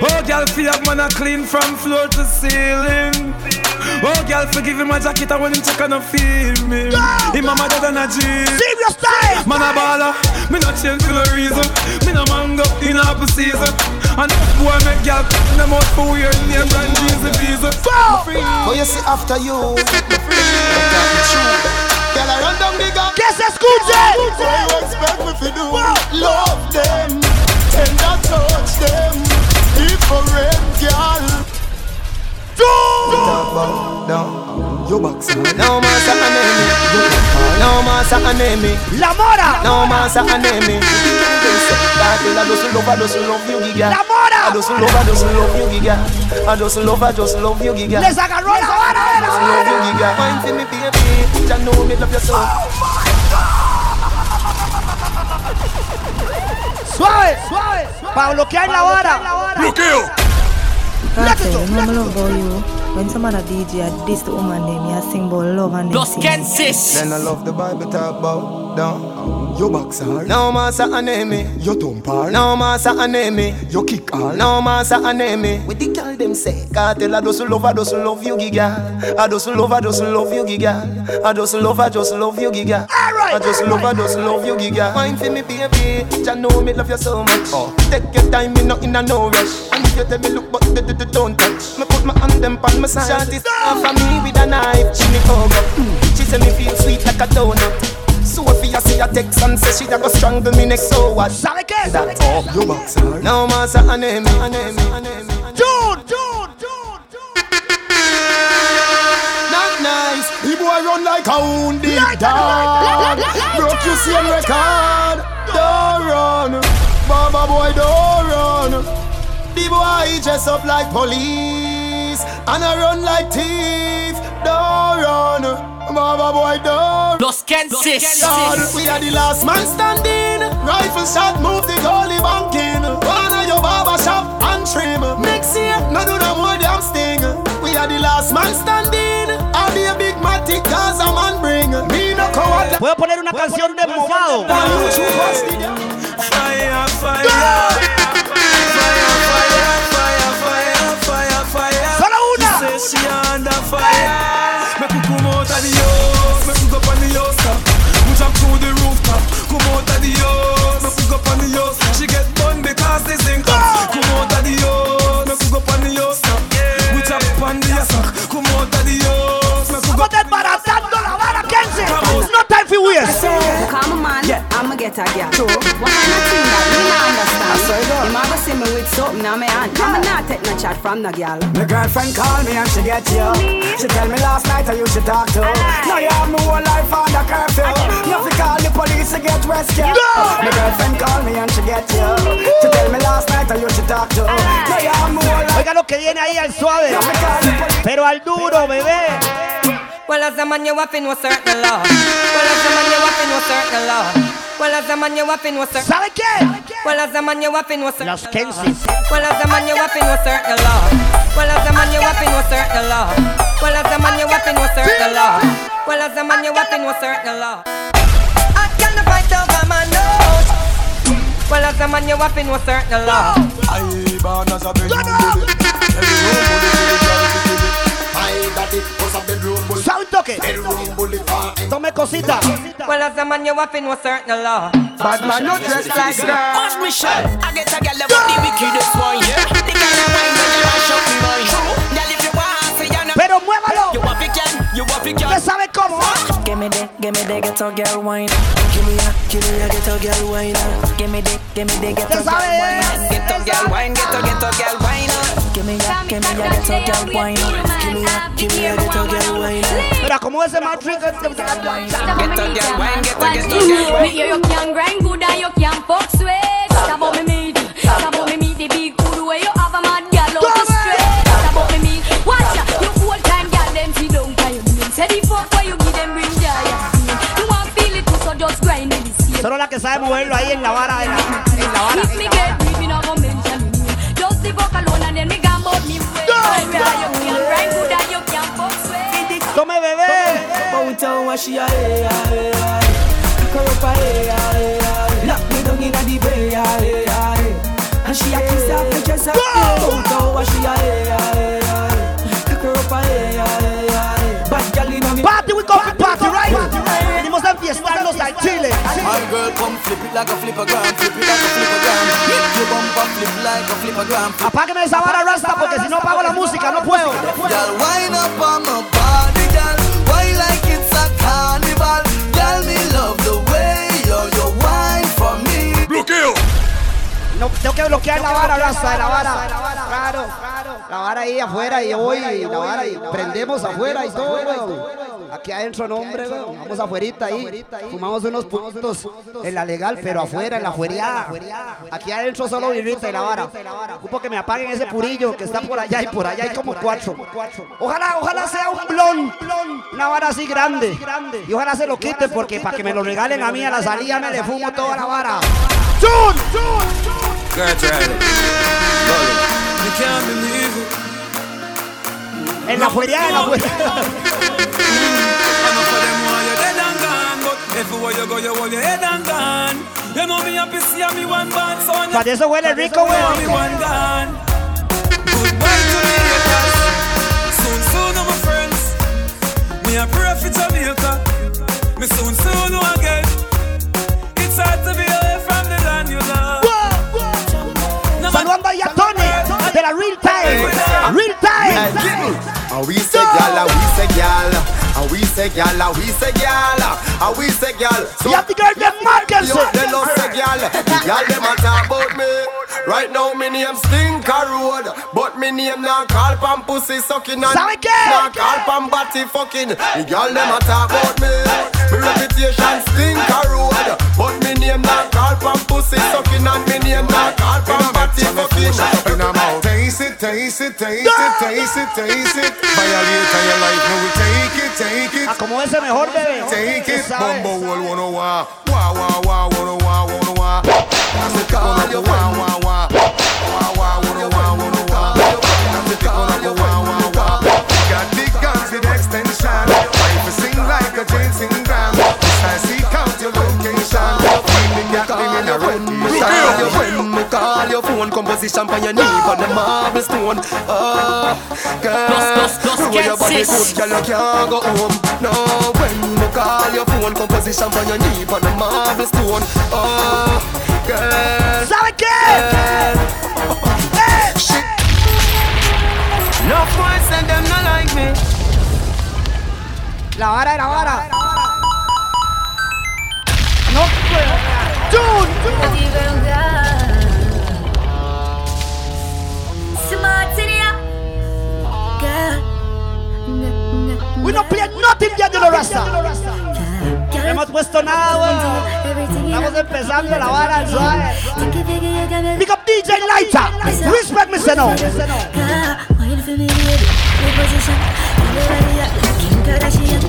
Speaker 36: Oh, girl, feel a man, I clean from floor to ceiling. Oh, girl, forgive him my jacket and when him check and I feel me. Him mama dead and a G.
Speaker 6: Serious time.
Speaker 36: Man a baller, me not change for no reason. Me no mango in apple season. And boy make girl cut them out for weird name brand Jesus visa.
Speaker 15: Oh, you see after you. Girl, I run down the gap.
Speaker 6: Que se escuche.
Speaker 15: What you expect me to do? Love them, tender touch them, different girl. Talk about down, your box. Eh?
Speaker 10: No more sa enemy. No more sa enemy.
Speaker 6: La mora.
Speaker 10: No more sa enemy. I just love, I just love you, giga.
Speaker 6: La mora.
Speaker 10: I just love, I just love you, giga. I just love, I just love you, giga.
Speaker 6: Les agarró la vara.
Speaker 10: I just love you, giga. Wine for me, baby. You know me love you so.
Speaker 6: Oh suave, suave. Para bloquear la vara.
Speaker 15: Bloqueo.
Speaker 6: Let it go.
Speaker 35: You know me love about you. When some other DJ a diss the woman them, you sing about love and them
Speaker 17: Los
Speaker 35: sing.
Speaker 17: Kensis.
Speaker 15: Then I love the Bible talk about down. Your box hard.
Speaker 10: No more sa enemy.
Speaker 15: Your thumb hard.
Speaker 10: No more sa enemy.
Speaker 15: Your kick hard.
Speaker 10: No more sa enemy. What the girl them say? Kartel I just love, I just love you, giga. I just love, I just love you, giga. I just love, I just love you, giga. I just love, I just love you, giga. Wine for me, baby. You know me love you so much. Oh, take your time, me not in a no rush. And if you tell me look, but don't touch. Put my hand them on my side. Shot off of me with a knife. She me over. She say me feel sweet like a donut. So if you see a text and say she a go strangle me next, so what?
Speaker 6: ¿Sabe qué?
Speaker 10: That oh,
Speaker 15: Your box hard.
Speaker 10: no more sa enemy, enemy, enemy.
Speaker 6: June, June, June,
Speaker 15: Not nice. The boy run like a wounded
Speaker 6: it,
Speaker 15: dog.
Speaker 6: it, it.
Speaker 15: Broke you same record. Don't run. Baba boy, don't run. The boy dress up like police and I run like thief. Don't run. Baba boy, don't
Speaker 17: Los Kensis.
Speaker 15: We are the last man standing. Rifle shot, move the goalie banking. One of your barber shop and trim. Next year, no do no more damn sting. We are the last man standing. I'll be a big matic cause a man bring. Me no coward.
Speaker 6: Puedo poner una canción de Mavado.
Speaker 36: Fire, fire. Fire, Come out of the house, make we go on the house. She get bun because they sing up. Come out of the house, make we go on the house. We on the come out of the house, make we go.
Speaker 6: Estamos desbaratando la vara, Kenzie. No time for waste.
Speaker 35: Come on, man, I'ma get get a girl. True. What kind of thing that me not understand? I swear to God. Him a go see me with something on me hand. I'ma not take no chat from the girl.
Speaker 8: My girlfriend call me and she get you. She tell me last night I used to talk to. Now you have my whole life under curfew. You have to call the police to get rescued. My girlfriend call me and she get you. She tell me last night I used to talk to. Now you have my whole life.
Speaker 6: Oiga lo que viene ahí al suave. Pero al duro, bebé.
Speaker 17: Well, as a man, you have to know certain law. Well, as a man, you have to know certain law. Well, as a man, you have to know certain.
Speaker 6: ¿Sabe qué?
Speaker 17: Well, as a man, you have to know certain.
Speaker 6: Los Kensis.
Speaker 17: Well, as a man, you have to know certain law. Well, as a man, you have to know certain law. Well, as a man, you have to know certain law. Well, as a man, you have to know certain law. I can't fight over my nose. Well, as a man, you have to know certain law.
Speaker 15: I born as a bedroom
Speaker 6: toque?
Speaker 15: Bedroom bully for
Speaker 6: Tome cosita.
Speaker 17: Well, as a man, you have to know certain law.
Speaker 53: Bad man, no dress like girl.
Speaker 7: Watch me shot. I get a girl about the wickedest one, yeah. The girl that wine when you mash up me mind. Girl, if you want, say you're not.
Speaker 6: Pero muévalo.
Speaker 7: You want can, you want can.
Speaker 6: ¿Usted sabe cómo?
Speaker 7: Give me the, give me the ghetto girl wine. Give me a, give me a ghetto girl wine. Give me the, give me the ghetto girl wine. Eh. Ghetto girl wine, ghetto ghetto girl wine. Give me a, give me a ghetto girl wine. Give me a, give me a ghetto girl wine.
Speaker 6: Mira, como ese Matrix.
Speaker 7: Ghetto girl wine, ghetto ghetto girl
Speaker 9: Me
Speaker 7: wine.
Speaker 9: hear you can grind good and you can fuck sweet. Talk about me meet, talk about me meet the big good way you have a mad girl out the straight. Talk about me meet, watch ya, you old time girl them see don't tie you mean. Say the fuck where you give them bring joy. You want feel it too, so just grind me the same.
Speaker 6: Solo la que sabe moverlo ahí en la vara. En la, en la vara.
Speaker 9: If me get
Speaker 7: Bounce she a hey hey hey. Pick her up a hey hey hey. Lock me down inna the bay hey eh, eh. hey. And she a kiss off the dress up. Bounce out what she a hey hey hey. Pick her up a hey hey hey. Bad girl inna me.
Speaker 6: Party, we come to party, right? Venimos a enfiestarnos al Chile.
Speaker 13: My girl, come flip it like a flippergram, flip it like a flippergram. Make your bumper flip like a flippergram.
Speaker 6: Apágueme esa vara rasta porque si no apago la música no puedo.
Speaker 13: Girl, wind up on my
Speaker 6: No, tengo que bloquear la vara de la vara. Claro. La vara ahí afuera y yo voy la vara y prendemos afuera y todo, weón. Aquí adentro no, hombre, weón. Vamos afuerita ahí. Fumamos unos puntos en la legal, pero afuera, en la fueriada. Aquí adentro solo birrita y la vara. Ocupo que me apaguen ese purillo que está por allá y por allá hay como cuatro. Ojalá, ojalá sea un blon. Una vara así grande. Y ojalá se lo quiten porque para que me lo regalen a mí a la salida me le fumo toda la vara. ¡Chun!
Speaker 54: Girl, try it.
Speaker 36: You can't believe it.
Speaker 6: En la fueriada, en la fueriada.
Speaker 36: Enough of them want you dead and gone, but everywhere you go, you hold your head and gone. You know me happy see me one band son.
Speaker 6: Para eso huele rico, weón.
Speaker 36: one to me haters. Soon, soon, my friends. Me a pray for Jamaica. Me soon, soon, again. It's hard to be
Speaker 6: Time.
Speaker 10: And we say gal, and we say we say gal, and ah, we say gal, and ah, ah, we say gal. So
Speaker 6: You have to go to Marcus.
Speaker 10: Yo, they love say gal, the gal them a talk about me. Right now me name Stinker Road, but me name not call pam pussy sucking and
Speaker 6: ¿Sabe qué?
Speaker 10: not call pam body fucking. The gal them a talk about me. Me reputation Stinker Road, but me name not call pam pussy sucking and me name not call pam body fucking.
Speaker 15: in a mouth. Taste it, taste it, taste it, taste it, taste it. Violate your life, no take it, take it.
Speaker 6: Como ese mejor bebé.
Speaker 15: Take it,
Speaker 6: Tú sabes.
Speaker 15: bumbo wall, wanna wah, wah, wah, wah, wanna wah, wanna wah. Wanna go wah, wah, wah, wah, wah, wanna wah, wanna wah. Wanna go wah, wah, wah. Got big guns with extension. Wife sing like a Jane sing gram. This I seek out your location. In a rotation.
Speaker 13: When me call your phone, composition on your knee, on the marble stone. Oh, girl,
Speaker 7: Plus, plus, plus,
Speaker 13: the way your body
Speaker 7: get
Speaker 13: good, girl, you can't go home. No, when me call your phone, composition on your knee, on the marble stone. Oh, girl,
Speaker 6: ¿Sabe qué?
Speaker 13: shit.
Speaker 7: No boys and them not like me.
Speaker 6: La vara, la vara. No puedo. June.
Speaker 9: Smart girl.
Speaker 6: We no play nothing los Rasta. Hemos puesto nada. Estamos empezando la vara al suave. Pick up DJ Lighter. Respect me, no.
Speaker 9: Wine for me, baby. My position. Everybody out like Kim Kardashian.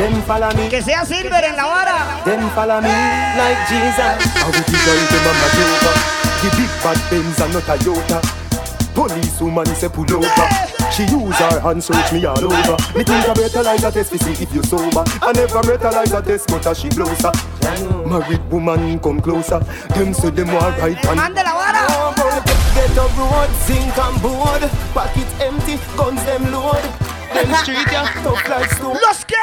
Speaker 10: Them follow me.
Speaker 6: Que sea Silver en la vara.
Speaker 10: Them follow me like Jesus. I will be going to Mama Jova. The big bad Benz and not a Toyota. Police woman say pull over. She use her hand search me all over. Me think I breathalyze a test to see if you sober. I never breathalyze a test, but as she blows her. Married woman come closer. Them say them want right hand.
Speaker 6: Mande la vara.
Speaker 10: Get a road, zinc and board. Pocket empty, guns them load. Them street ya, tough like stone.
Speaker 6: Los que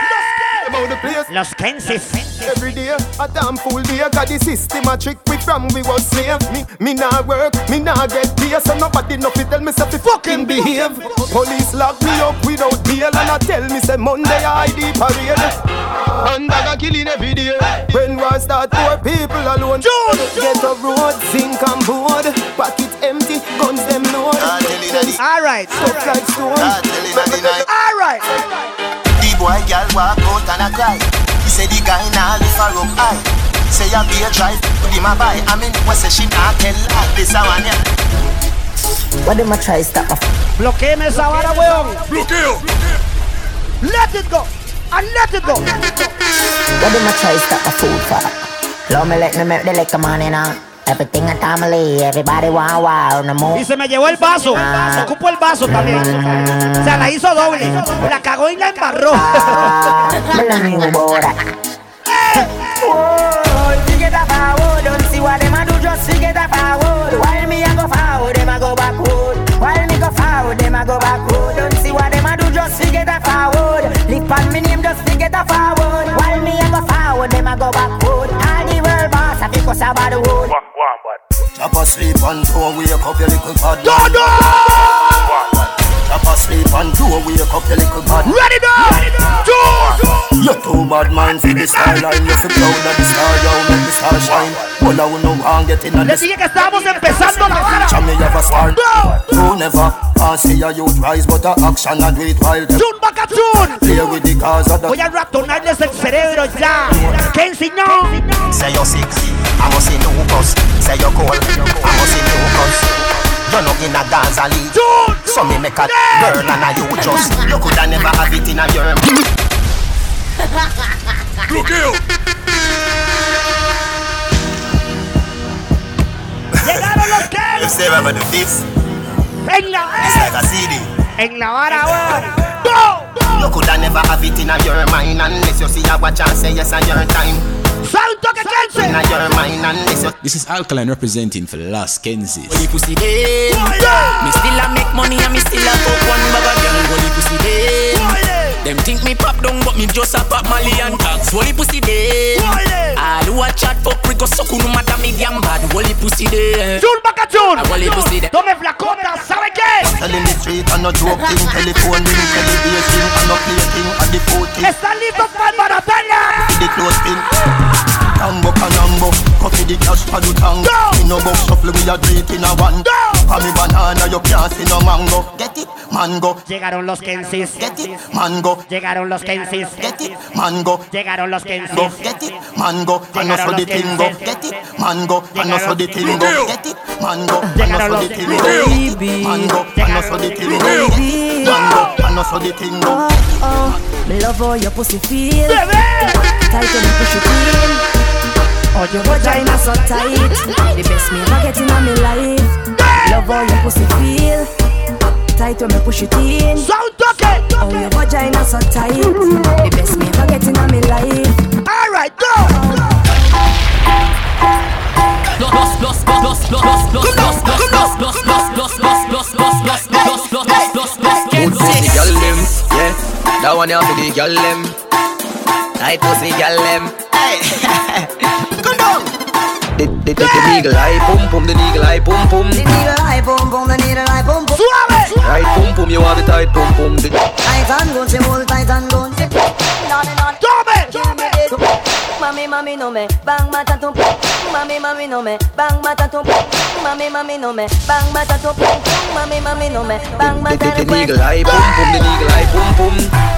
Speaker 10: about the place.
Speaker 6: Los Kensis.
Speaker 10: Every day, a damn fool day. Got the system a trick we from we was slave. Me, me nah work, me nah get pay. So nobody no fi tell me say fi fucking behave. Police lock me up without bail and I tell me say Monday I ID parade. And I got killing every day. When war start, poor people alone.
Speaker 6: June,
Speaker 10: Get a road, zinc and board. Pocket empty, guns them load.
Speaker 6: All right.
Speaker 10: Stuff like stone.
Speaker 6: All right.
Speaker 55: The boy girl walk out and a cry. He say the guy nah live for up high. Say I be a beer drive, put him a buy. I mean, what say she nah tell lie. This a one yeah.
Speaker 56: What them a try stop off?
Speaker 6: Bloqueeme esa vara, weón.
Speaker 55: Bloqueo.
Speaker 6: Let it go. And let it go.
Speaker 56: What them a try stop a food for? Love me let me make the liquor money now. Everything a family, everybody want wow, no more.
Speaker 6: Y se me llevó el vaso. Se ocupó el vaso también. O sea, la hizo doble. La cagó y la embarró.
Speaker 56: Me la new boda.
Speaker 7: Whoa, you get a forward, don't see what them a do, just you get a forward. While me a go forward, them a go backward. While me go forward, them a go backward. Don't see what them a do, just you get a forward. Lip on me name, just you get a forward. While me a go forward, them a go backward. All the world boss, I think us about the wood.
Speaker 55: Drop asleep and don't wake up your little bad.
Speaker 6: No, no.
Speaker 55: Drop asleep and don't wake up your little bad.
Speaker 6: Ready now. Two.
Speaker 55: You're too bad mind for the skyline. You feel proud of the star, yo, make the star shine. Well, I will no one get in on this.
Speaker 6: dije que estábamos empezando la vara.
Speaker 55: Chame have a star. You never can't see a youth rise, but a action and do it while them
Speaker 6: June back a June.
Speaker 55: play with the cause of the.
Speaker 6: Voy a ratonarles el cerebro ya. Kenzie, no.
Speaker 55: Say you're sick, I must see Lucas. Say you're cold, I must see Lucas. You're in a Gaza league. So me make a girl and a you just. You coulda never have it in a your. Look you.
Speaker 6: Llegaron los que.
Speaker 55: You say ever do this?
Speaker 6: En la
Speaker 55: It's like a CD.
Speaker 6: En la vara. Go.
Speaker 55: You coulda never have it in your mind unless you see a watch and say yes on your time.
Speaker 6: Santo que
Speaker 55: In a your mind unless.
Speaker 1: This is Alkaline representing for Las Kensis.
Speaker 4: Holy pussy dem Me still a make money and me still a fuck one bag of girl Holy pussy dem Them think me pop down but me just a pop Mali and tags Holy pussy dem All who a chat fuck we go suck no matter me damn bad Holy pussy dem
Speaker 6: June back a June.
Speaker 4: Holy pussy day. Don't dem
Speaker 6: Tome flacota, ¿sabe qué?
Speaker 55: Telling the street and no joke thing, telephone ring, television and no play thing, and the phone thing.
Speaker 6: ¿Están listos para el maratona?
Speaker 55: The close pin. Tambo canambo, coffee the cash for the tango. In no box shuffle we a drink in a one. For me banana you can't see no mango. Get it, mango.
Speaker 6: Llegaron los Kensis.
Speaker 55: Get it, mango.
Speaker 6: Llegaron los Kensis.
Speaker 55: Get it, mango.
Speaker 6: Llegaron los Kensis.
Speaker 55: Get it, mango. And also the tingo. Get it, mango. And also the tingo. Get it, mango. And also the tingo. Mango. And also the tingo. Mango. And also the tingo.
Speaker 7: Me love your pussy feel. Tight you push it in. Oh, your vagina so tight. The best me ever get in my life. Love how your pussy feel. Tight when me push it in.
Speaker 6: Sound toque.
Speaker 35: Oh, your vagina so tight. The best me ever get in my life.
Speaker 6: Alright, go!
Speaker 4: Good pussy girl them, yeah. That one you for the girl them. Tight pussy girl them. Hey, come down. The, the, the, the eagle eye pum pum, the eagle eye pum pum.
Speaker 35: The needle eye boom boom, the needle eye boom boom.
Speaker 4: Right pum pum, you want the tight pum pum. The,
Speaker 35: Tight and good, she hold tight and good. On and on. Mami, mami, no me bang mata tu Mami, mami, no me bang mata tu Mami, mami, no me bang mata tu Mami, mami, no me
Speaker 4: van
Speaker 35: mata tu
Speaker 4: The eagle high, boom, boom, the eagle high, boom, boom.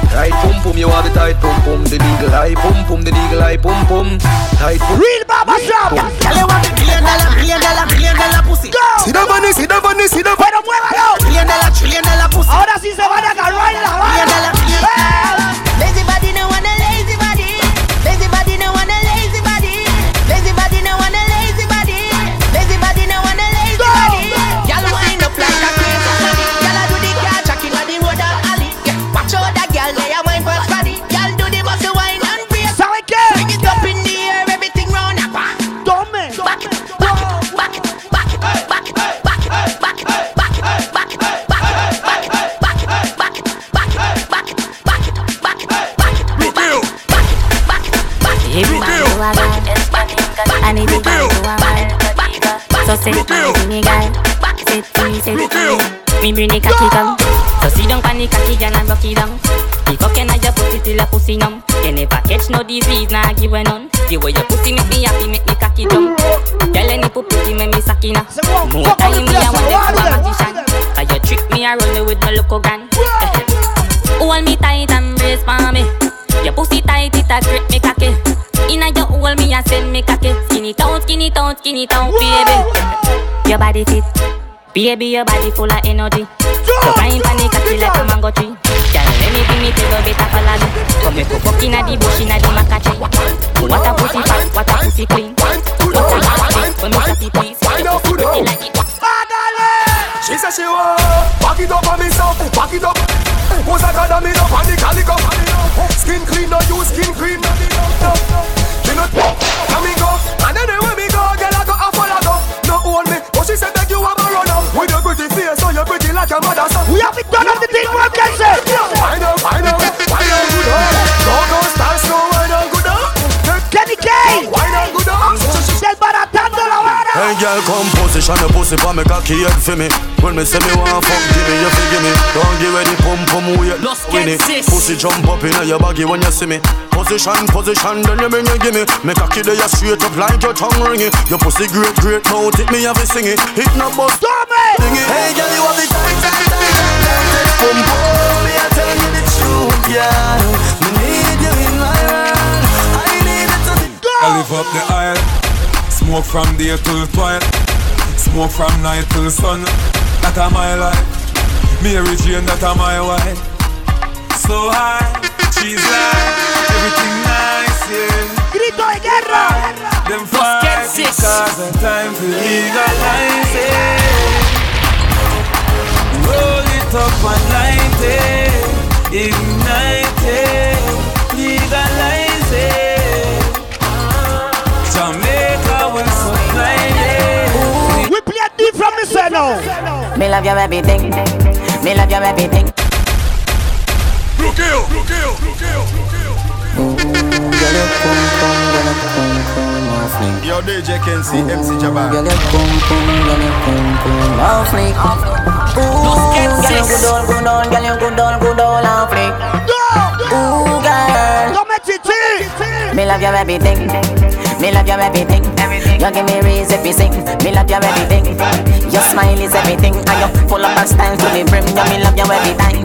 Speaker 4: Tight boom, boom, you are the tight, boom, boom The eagle high, boom, boom, the eagle high, boom, boom. Tight, boom
Speaker 6: Real Baba Shop.
Speaker 4: Tell you what, trillion dollar, trillion dollar, trillion dollar pussy.
Speaker 6: Go! Si no money, si no money, si no Bueno, muévalo.
Speaker 4: Trillion dollar, trillion dollar pussy.
Speaker 6: Ahora sí se van a agarrar la
Speaker 35: bala Trillion dollar, trillion dollar. Lazy body
Speaker 57: back it.
Speaker 58: Every man do a guy I need guy do a man So say to me guy Say to me, say to me bring the cocky come So sit down pan the cocky girl and rock it down Pick up can I just put it till a pussy numb You never catch no disease, nah give a none The way your pussy make me happy, make me cocky jump Girl any pussy make me suck inna More time me I want to a magician Cause you trick me I roll with my local gun Hold me tight and brace for me Your pussy tight, it a grip me cocky. Inna your hole me a send me cocky. Skin it out, skin it out, skin it out, baby. Your body fit. Baby, your body full of energy. So on the cocky like a mango tree. Girl, let me tell you better follow me Come make you fuck inna the bush inna the maca tree What a pussy fat, what a pussy clean. What a pussy, when me it please. Your
Speaker 14: She said she want. Back it up on me so Back it up. Pose a god on me up on the calico. Skin clean no use skin cream She not Let me go. And anywhere me go Girl I go a follow go. No own me. But she said that you have a run up With your pretty face So you're pretty like your mother son.
Speaker 6: We have to turn up the
Speaker 13: girl, come position your pussy pa me cocky head for me. When me say me want fuck, give me your give me. Don't give me the pum pum weight,
Speaker 59: Los
Speaker 13: win it.
Speaker 59: Kensis.
Speaker 13: Pussy jump up inna your baggy when you see me. Position, position, then you bring it, give me. Me cocky there you straight up like your tongue ringing. Your pussy great, great mouth, it me have to sing it. Hit no bust, sing it. Hey girl, you have the tight, tight, tight, tight, tight. Pum pum, me I tell you the truth, yeah. Me need you in my world. I need it to be.
Speaker 36: I live up the aisle. Smoke from day till twilight. Smoke from night till sun. That a my life. Mary Jane, that a my wife. So high, she's like everything nice, yeah.
Speaker 6: Grito de guerra.
Speaker 36: Them fight because of time to legalize it. Roll it up and light it, ignite it,
Speaker 6: deep from me say no.
Speaker 56: Me love your everything. Me love your everything.
Speaker 14: Bloqueo, bloqueo, bloqueo, bloqueo.
Speaker 60: Yo DJ Kenzie, MC Jabbar
Speaker 56: Girl, you come, come, girl, you come, come Off me Ooh, girl, you good all, good all Girl, you good all, good all, off me Ooh, girl Yo, Meti T me love your everything. Me love your everything. You give me reason to sing. Me love your everything. Your smile is everything. And you full of style to the brim. You me love you every time.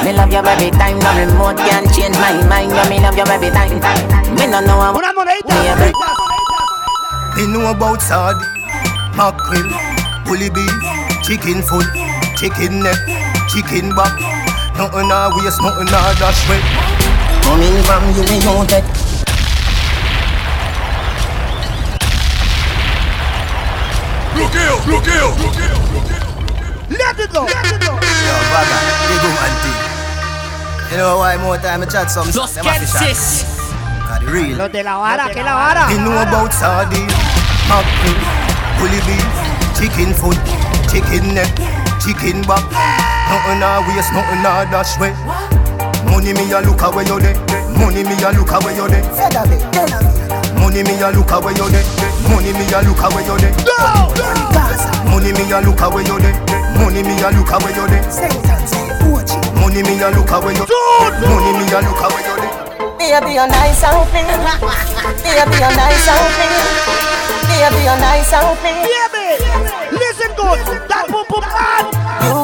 Speaker 56: Me love you every time. No remote can change my mind. You me love you every time. Me no know how. Me every.
Speaker 10: Me know about sardine, mackerel, bully beef, chicken foot, chicken neck, chicken back. Nothing a waste, nothing a dash way.
Speaker 56: Coming from you, me know that.
Speaker 14: Look here, look here, look here, look here.
Speaker 6: Let it go. Let it go.
Speaker 10: Yo, brother, big woman thing.
Speaker 55: You know why more time I chat some
Speaker 13: Los Kensis.
Speaker 55: real.
Speaker 6: Los de la vara, que la vara.
Speaker 55: You know about sardine, mackerel, bully beef, chicken foot, chicken neck, chicken back. Nothing a waste, nothing a dash way. Money me a look away you there. Money me a look away you there. Money me a look away you there. Money me a look away you there. Money me a look away you there. Money me a look away you there. Money me a look away you. Money me a look away you there.
Speaker 28: Baby, you're nice and clean. Baby, you're nice and clean. Baby, you're nice and clean.
Speaker 6: Baby, listen good. That boom boom man.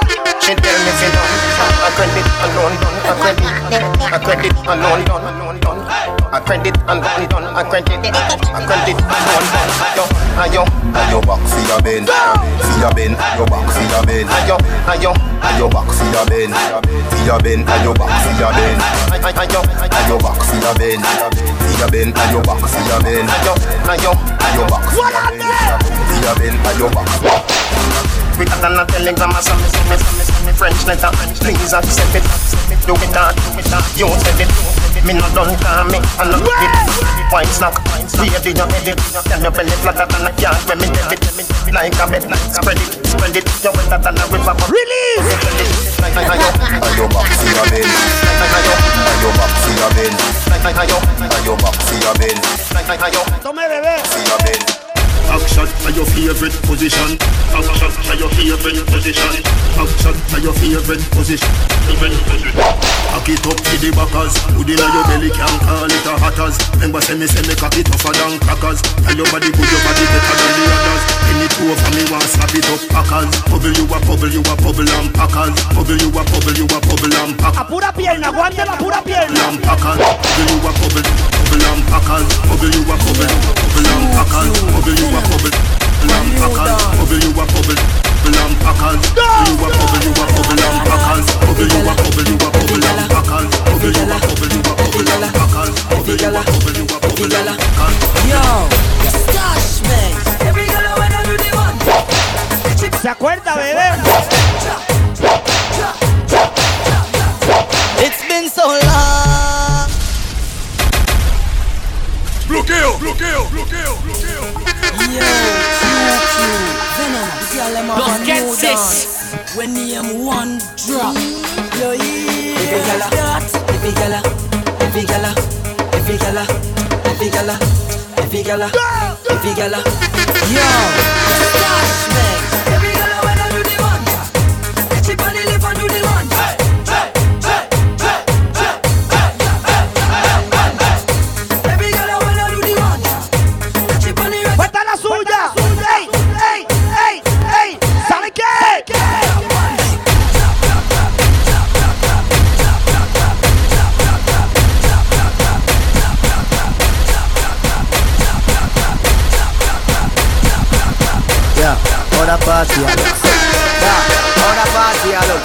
Speaker 55: She tell me fi done, a credit alone done, a credit, a credit alone done, alone done. A credit alone done, a credit, a credit alone done. Yo, ayo, ayo back for your bend, for your bend, your back for your bend. Ayo, ayo, ayo back for your bend, for your bend, ayo back for your bend. Ayo, ayo back for your bend, for your bend, ayo back for your bend. Ayo, ayo, ayo back for your bend, for your bend, ayo back. Quicker than a telegram or some me, me, me, French letter. Please accept it. Do it not, do it not. You said it. Me not done call me. I not it. White snack. Baby, you edit. Can your belly flatter than a yard when me debit. Like a bed, like spread it, spread it. You wetter than a river.
Speaker 6: Release.
Speaker 55: Ayo back for your bend. Ayo back for your bend. Ayo back for your bend.
Speaker 6: Tome bebé.
Speaker 55: For your bend.
Speaker 61: Action are your favorite position. Action are your favorite position. Action are your favorite position. Cock it up to the backers. It on your belly, can't call it a hatters. Remember, say me, say me cock it tougher than crackers. Tell your body good, your body better than the others. Any two of me want slap it up, packers. Bubble you a bubble, you a bubble and packers. Bubble you a bubble, you a bubble and packers.
Speaker 6: A pura pierna, aguante la pura pierna.
Speaker 61: Packers. Bubble you a bubble, bubble and packers. Bubble you a bubble, bubble and packers. Bubble you a bubble, lamb packers. Bubble you a bubble, bubble and packers. You a bubble, you a bubble and packers. Bubble you a bubble, you a bubble and packers. Bubble you a bubble, you a bubble and packers. Bubble you a bubble, you a bubble and packers.
Speaker 7: Yo, stash man. Every girl I wanna do the one.
Speaker 6: ¿Se acuerda, bebé?
Speaker 22: Bloqueo, bloqueo, bloqueo, bloqueo.
Speaker 7: Yo, Q, Q, Venom, the girl them have
Speaker 13: Los
Speaker 7: a new
Speaker 13: Kensis.
Speaker 7: dance. When name one drop. Yo, yeah. Every gala, every gala, every gala, every gala, every gala, every gala, every gala. Yo, stash man.
Speaker 10: Other party a. Yeah, other party a look.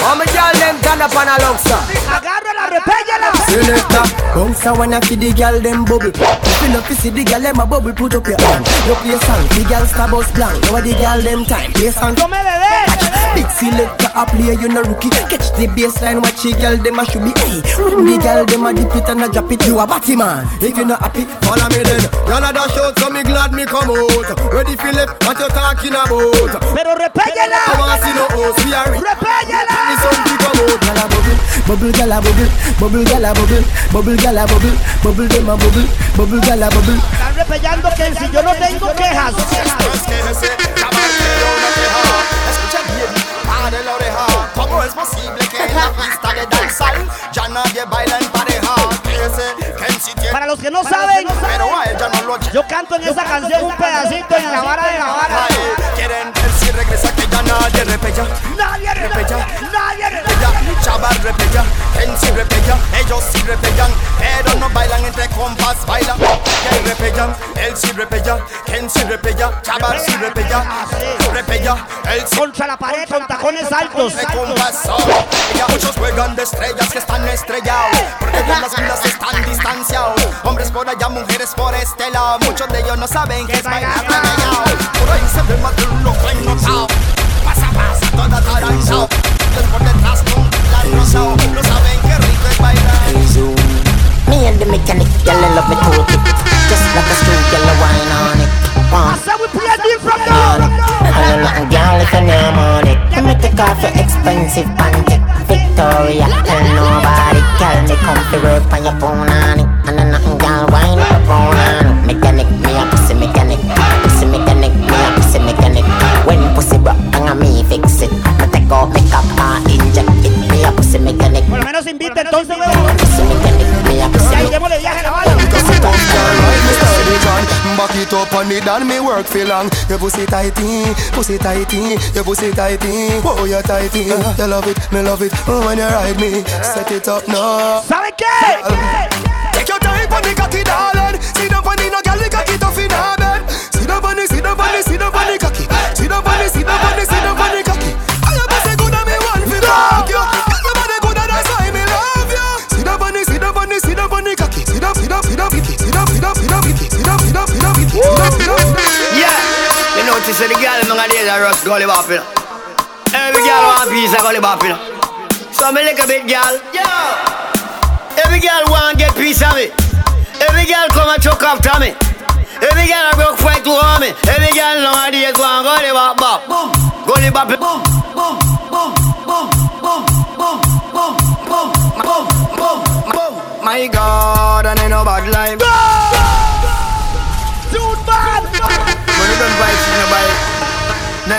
Speaker 10: How me girl turn up on a?
Speaker 6: Agárrala, repéllala.
Speaker 10: Selector, bounce a wanna feed the girl them bubble. If you love to see the girl them a bubble, put up your hand. You play song, the girl star bus blank. Now the girl them time, play song.
Speaker 6: Tome bebé.
Speaker 10: Big selector a play, you no rookie. Catch the baseline, watch the girl them a should be. Hey, when the girl them a dip it and a drop it, you a batty man. If you not happy, follow me then. Y'all a dash out, so me glad me come out. Ready Philip, what you talking about?
Speaker 6: Pero repéllala.
Speaker 10: I want see no host, we are.
Speaker 6: Repéllala.
Speaker 10: Me something come out, gyal a bubble, bubble gyal a bubble, bubble gyal a bubble, bubble gyal a bubble, bubble dem a bubble, bubble gyal a bubble.
Speaker 6: Están repellando que si yo no tengo quejas.
Speaker 62: Escucha bien, abre la oreja. ¿Cómo es posible que en la pista de danzar ya nadie baila en pareja? Ese Kenzie tiene-
Speaker 6: Para los que no saben, yo canto en esa canción un pedacito en la vara de la vara.
Speaker 62: Quieren ver si regresa que ya nadie repella.
Speaker 6: Nadie
Speaker 62: repella.
Speaker 6: Nadie
Speaker 62: chaval
Speaker 14: sirve ya, Ken sirve ya, ellos sirve ya, pero no bailan entre compas, bailan. El repellan, él sí repella, Ken sí repella, chaval sí repella, repella, él sí.
Speaker 6: Contra la pared con tacones altos.
Speaker 14: Muchos juegan de estrellas que están estrellados, porque las vidas están distanciados. Hombres por allá, mujeres por este lado, muchos de ellos no saben que es bailar Por ahí se ve más de un loco notado, pasa, pasa, toda taranzao. Por detrás con la no saben qué rico es bailar.
Speaker 56: Me and the mechanic, I love me toolkit Just like a screw, I wine on it. I
Speaker 6: said we play a deal from now
Speaker 56: And you nothing, girl, if you name on it. Let me take off your expensive panty. Victoria, tell nobody. Girl, me come to work on your phone on it. And I nothing, girl, wine up your phone on it and me done me
Speaker 14: work for long. Your pussy tighty, pussy tighty, your pussy tighty. Oh, you tighty. Uh, you love it, me love it. Oh, when you ride me, set it up now.
Speaker 6: Sorry, kid.
Speaker 14: Take your time for the cocky, darling. See the funny, no girl, the cocky tough in her. See the funny, see the funny, see the funny cocky. See the funny, see the funny, see the
Speaker 63: that the girl in my days are Russ Gully Bop, Every girl want a piece of Gully Bop, So me lick a bit, girl Every girl want get piece of me Every girl come and choke after me Every girl a broke fight to harm me Every girl nowadays want Gully Bop Bop Gully Bop Boom, boom, boom, boom, boom, boom, boom, boom, boom, boom, boom My God, I know bad life
Speaker 6: Dude,
Speaker 63: When you done buy, you know buy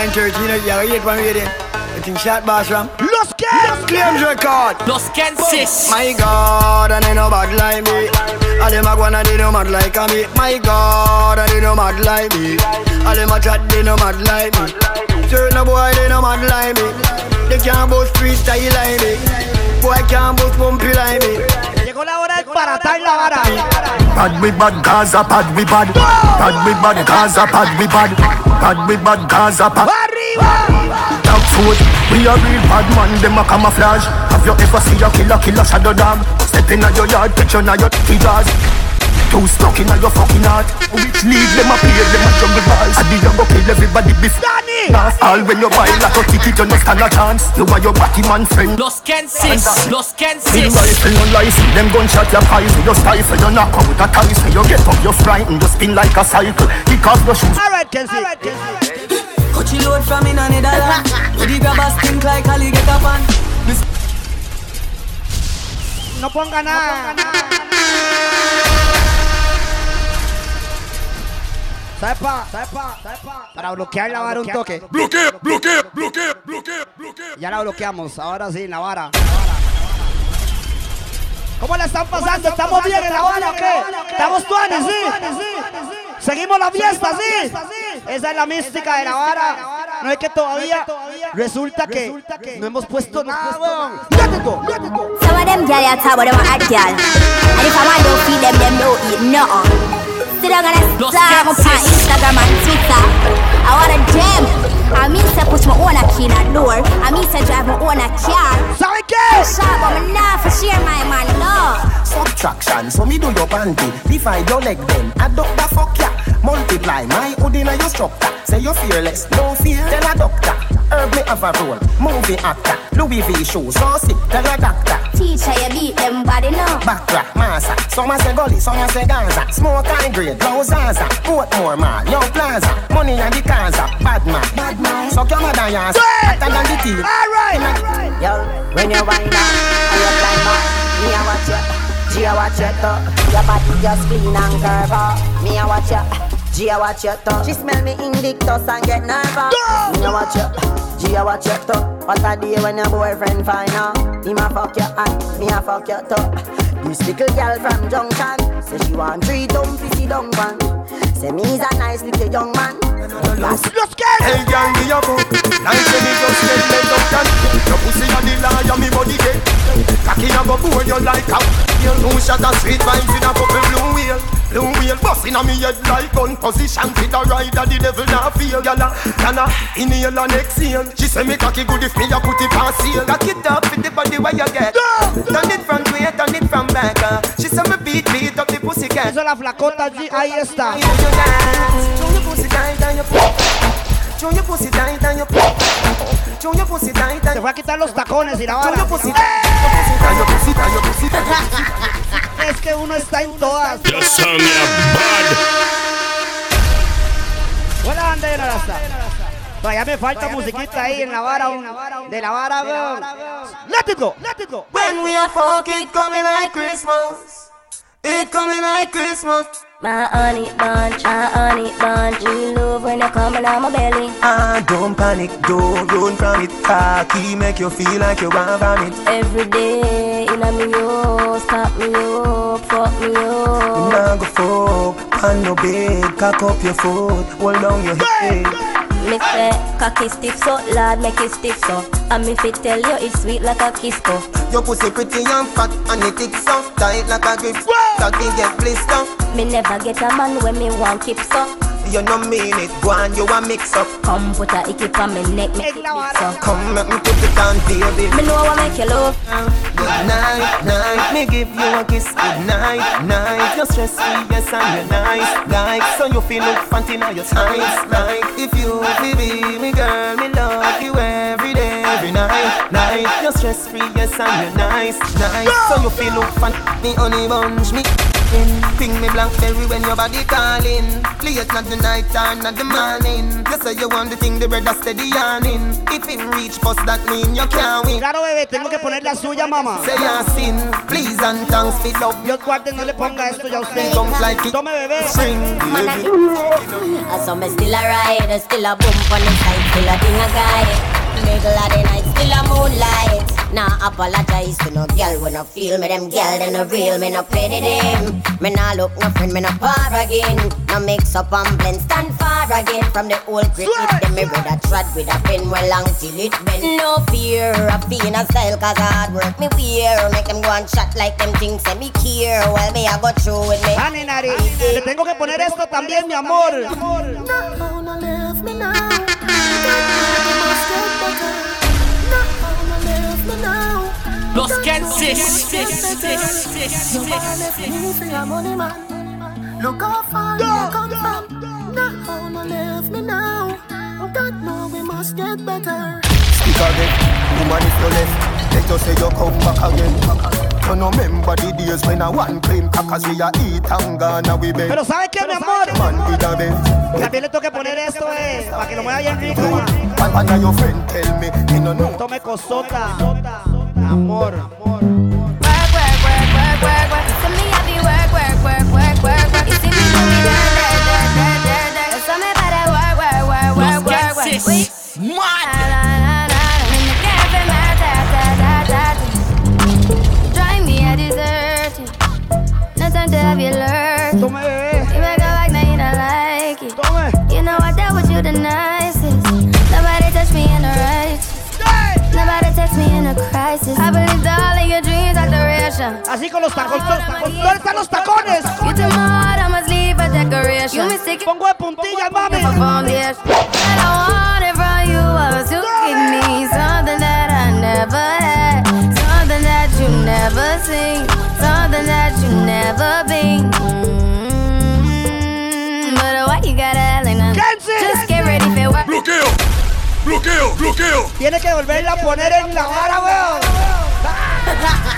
Speaker 63: 9.30, you know, you have 8 one waiting I think shot boss from
Speaker 6: Los Kens
Speaker 63: Claims record.
Speaker 13: Los Kensis oh
Speaker 63: My God, and they know bad like me. All them a go and they know mad like me. My God, and they know mad like me. All them a chat, they know mad like me. Certain boy, they know mad like me. They can't boast freestyle like me. Boy can't boast bumpy like me
Speaker 6: Llegó la hora de baratar la vara
Speaker 64: Bad we bad, Gaza bad we bad. Bad we bad, Gaza bad we bad. Bad we bad, Gaza bad. Dog food, we a real bad man, them a camouflage. Have you ever seen a killer, killer shadow dog? Step in your yard, picture na your figures. Too stuck in your fucking heart. Which league them a play, them a jungle balls. I did you go kill everybody before. Last all when you buy like a ticket, you no stand a chance. You are your batty man friend.
Speaker 13: Los Kensis, uh, Los
Speaker 64: Big
Speaker 13: Kensis.
Speaker 64: rifle, no license, them gunshot your pies You stifle, you knock out a ties You get up, you frightened, you spin like a cycle Kick off your shoes
Speaker 6: Alright, Kenzie Alright, Kenzie
Speaker 7: Coachy load from in a Netherlands With the grabbers stink like alligator pan
Speaker 6: No ponga nada Sepa, sepa, sepa. Para bloquear la vara un toque.
Speaker 22: Bloquea, bloquea, bloquea, bloquea, bloquea.
Speaker 6: Ya la bloqueamos, ahora sí, la vara. ¿Cómo la están pasando? ¿Estamos bien en la vara o qué? ¿Estamos tuanes, sí? ¿Seguimos la fiesta, sí? Esa es la mística de la vara. No es que todavía resulta que no hemos puesto nada, weón. Fíjate tú, fíjate tú.
Speaker 52: Some of them gyal ya talk about them a hot gyal. And if a man don't feed them, them don't eat nothing. Sit down and
Speaker 13: Los
Speaker 52: slam up on Instagram and Twitter. I want a gem. I mean say push my own a key in a door. I mean say drive my own a car.
Speaker 6: ¿Sabe qué?
Speaker 52: Shop, but me not for share my man, no.
Speaker 55: Subtraction, so me do your panty Divide your leg then, don't the fuck ya Multiply my hood in your structure. Say you're fearless, no fear, tell a doctor. Herb me have a role, movie actor. Louis V shoes, so sick, tell a doctor.
Speaker 52: Teacher, you beat them body, no.
Speaker 55: Backtrack, massa, some a say gully, some a say Gaza. Smoke high grade, blow Zaza. Portmore mall, young plaza. Money and the Gaza, bad man, bad man. Suck your mother yas, hotter than the tea.
Speaker 6: Alright!
Speaker 56: Yo, when you wind up, I you climb up Me a watch you, G a watch you too Your body just clean and curve up. Me a watch you, G a watch you too She smell me Invictus and get nervous. Me a watch you, G a watch you too What a day when your boyfriend find out. Him a fuck you and me a fuck you too This little girl from Junction Say she want three dumb pissy dumb one
Speaker 28: Say me's a nice little young man.
Speaker 6: Let's get
Speaker 10: Hey girl, me a fuck Like say me just get made up can Your pussy a the liar, me body get Cocky a go bore you like a You know shot a sweet vibes in a couple blue wheel Blue wheel bust inna me head like gun position. Fit a rider, the devil not feel Gyal a, can a inhale and exhale She say me cocky good if me a put it on sale Cock it up with the body where you get. Turn it front way, turn it from back. She say me beat, beat up the pussy cat.
Speaker 6: Eso la flacota G, ahí está.
Speaker 10: Your pussy tight and your Show your pussy tight and your Show your pussy tight and
Speaker 6: Se fue a quitar los tacones y la vara.
Speaker 10: your pussy tight. Your pussy tight your pussy tight
Speaker 6: Es que uno está en todas.
Speaker 22: Song, you bad.
Speaker 6: Buena bandera, Rasta. Todavía me falta musiquita ahí en la vara, de la vara. Let it go, let it go.
Speaker 28: When we are fuck, it coming like Christmas. It coming like Christmas.
Speaker 48: My honey bunch, my honey bunch. We love when you coming on my belly.
Speaker 10: Ah, don't panic, don't run from it Cocky make you feel like you want vomit
Speaker 48: Every day in a me house, top me up, fuck me up.
Speaker 10: Now go fuck on no bed Cock up your foot, hold down your head
Speaker 48: Me say, cocky stiff so, lad make it stiff so. And me fit tell you it's sweet like a kiss so.
Speaker 10: Your pussy pretty and fat and it thick so Tight like a grip, cocky get blister
Speaker 48: Me never get a man when me want keep so.
Speaker 10: You no mean it, go on, you a mix up.
Speaker 48: Come put a icky on me neck, it big so.
Speaker 10: Come make me put it on, baby.
Speaker 48: Me know I make you love.
Speaker 10: Good night, night, me give you a kiss. Good night, night, you're stress free, yes and you're nice. Like, so you feel look fancy now you're nice Like, if you be me girl, me love you every day Every night, night, you're stress free, yes and you're nice Nice, so you feel look fancy Me honey bunch, me. In Ping me blackberry when your body calling. Play it not the night or not the morning. You say you want the thing, the bread steady yawning If it reach post that mean you can't win.
Speaker 6: Claro, bebé, tengo que poner la suya, mamá.
Speaker 10: Say your sin, please and thanks for love.
Speaker 6: Dios guarde, no le ponga esto ya a usted.
Speaker 10: Come like it
Speaker 6: Tome, bebé.
Speaker 10: String, baby.
Speaker 48: I saw me still a ride, still a bump on the side, still a thing a guy. Middle of the night, still a moonlight. Nah, apologize to no girl when I feel me. Them girl, they no real, me no pity them. Me nah look no friend, me no par again. No mix up and blend, stand far again from the old grip. With them, me rather trod with a pen well long till it bend. No fear of being a style, cause hard work me wear. Make them go and shot like them things, say me care. Well, me I go through with me.
Speaker 6: Honey, Nari, le tengo que poner esto también, mi amor.
Speaker 13: Los Kensis.
Speaker 28: Look how far you come from. Now how no leave me now. God know we must get better.
Speaker 10: Speak again, woman if you left Let us say you come back again You no remember the days when I one clean Cause we a eat and gone we bed
Speaker 6: Pero ¿sabe qué, mi amor?
Speaker 10: Man with a bed
Speaker 6: También le tengo que poner esto, eh, para que lo mueva bien rico. ma.
Speaker 10: And, and your friend tell me You no know
Speaker 6: Tome cosota. Amor.
Speaker 13: Los Kensis.
Speaker 48: Drive are duration.
Speaker 6: Así con los tacones. ¿Dónde están los tacones?
Speaker 48: You took my heart, I must leave a decoration. You mistake
Speaker 6: Pongo de puntillas, mami.
Speaker 48: for foundation. And I wanted from you was to give me something that I never had. Something that you never seen. Something that you never been. Mm, But why you gotta act like nothing? Just get ready for what?
Speaker 22: Bloqueo, bloqueo, bloqueo.
Speaker 6: Tiene que volverla a poner en la vara, weón.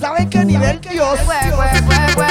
Speaker 6: ¿Saben qué nivel que yo
Speaker 48: Work, work,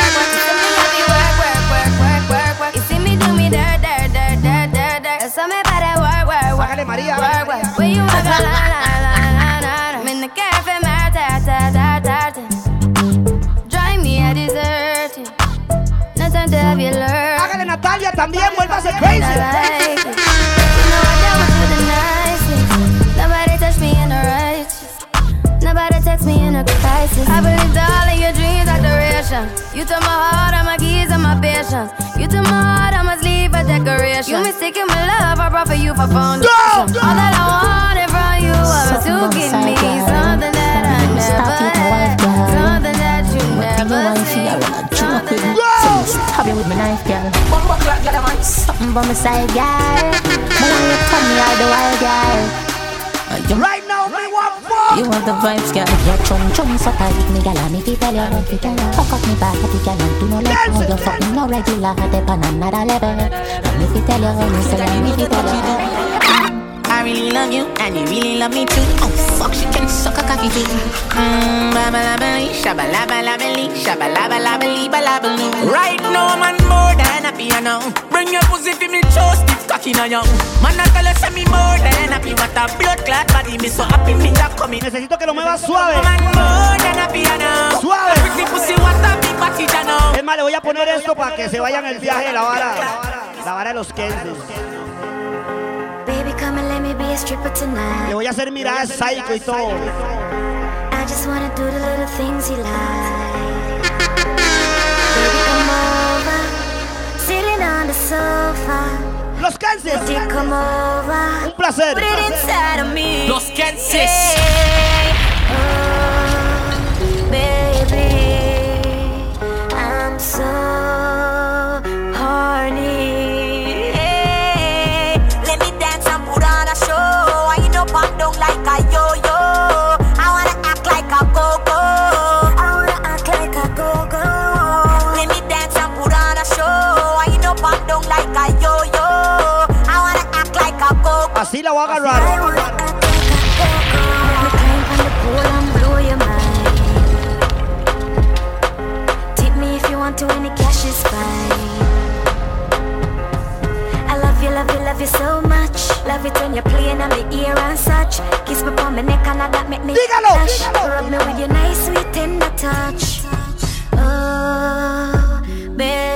Speaker 48: You took my heart, and my keys, and my patience. You took my heart, I must leave a decoration. You mistaken my love, I brought for you for foundation. All that I wanted from you was to give me something that I never had, something that you never seen.
Speaker 35: Stab you with my knife, girl. Bumbo clock, girl. Something by my side, girl. Want you turn me all the while, girl. You
Speaker 6: right
Speaker 35: You want the vibes, girl. Your chum chum so tight, me gal, me fi tell you. Fuck up me back, I girl, do no like how you fuck me no regular, dep on another level. Me fi tell you, me say, me fi tell you. Really love you, and you really love me too. Oh fuck, she can suck a cocky too. Mmm, ba ba la ba lee, shabba la ba la ba lee, shabba la ba la ba lee, ba la ba lee.
Speaker 52: Right now, man, more than a piano. Bring your pussy for me, chose stiff cocky now, young. Man, I tell you, say me more than happy. What a blood clot body, me so happy, me that coming.
Speaker 6: Necesito que lo muevas suave.
Speaker 52: Man, more than a piano.
Speaker 6: Suave.
Speaker 52: Pretty pussy, what a big body, now.
Speaker 6: Es más, le voy a poner esto para que se vayan el viaje de la vara. La vara de los Kenses. Le voy a hacer mirar psycho y todo.
Speaker 48: I just wanna do the little things you like. Baby, come over, sitting on the sofa.
Speaker 6: Los
Speaker 48: over?
Speaker 6: Un placer.
Speaker 48: Put it inside of me.
Speaker 52: Los Kenses.
Speaker 28: Like a yo-yo. I wanna act like a go-go. I wanna act like a go-go. Let me dance and put on a show. I up and down like a yo-yo. I wanna act like a go-go.
Speaker 6: Así la voy a agarrar.
Speaker 48: Pool and blow your mind. Tip me if you want to, any cash is fine. Love you, love you so much. Love it when you're playing on my ear and such. Kiss me on my neck and that make me blush. Rub me with your nice, sweet, tender touch. Oh, baby.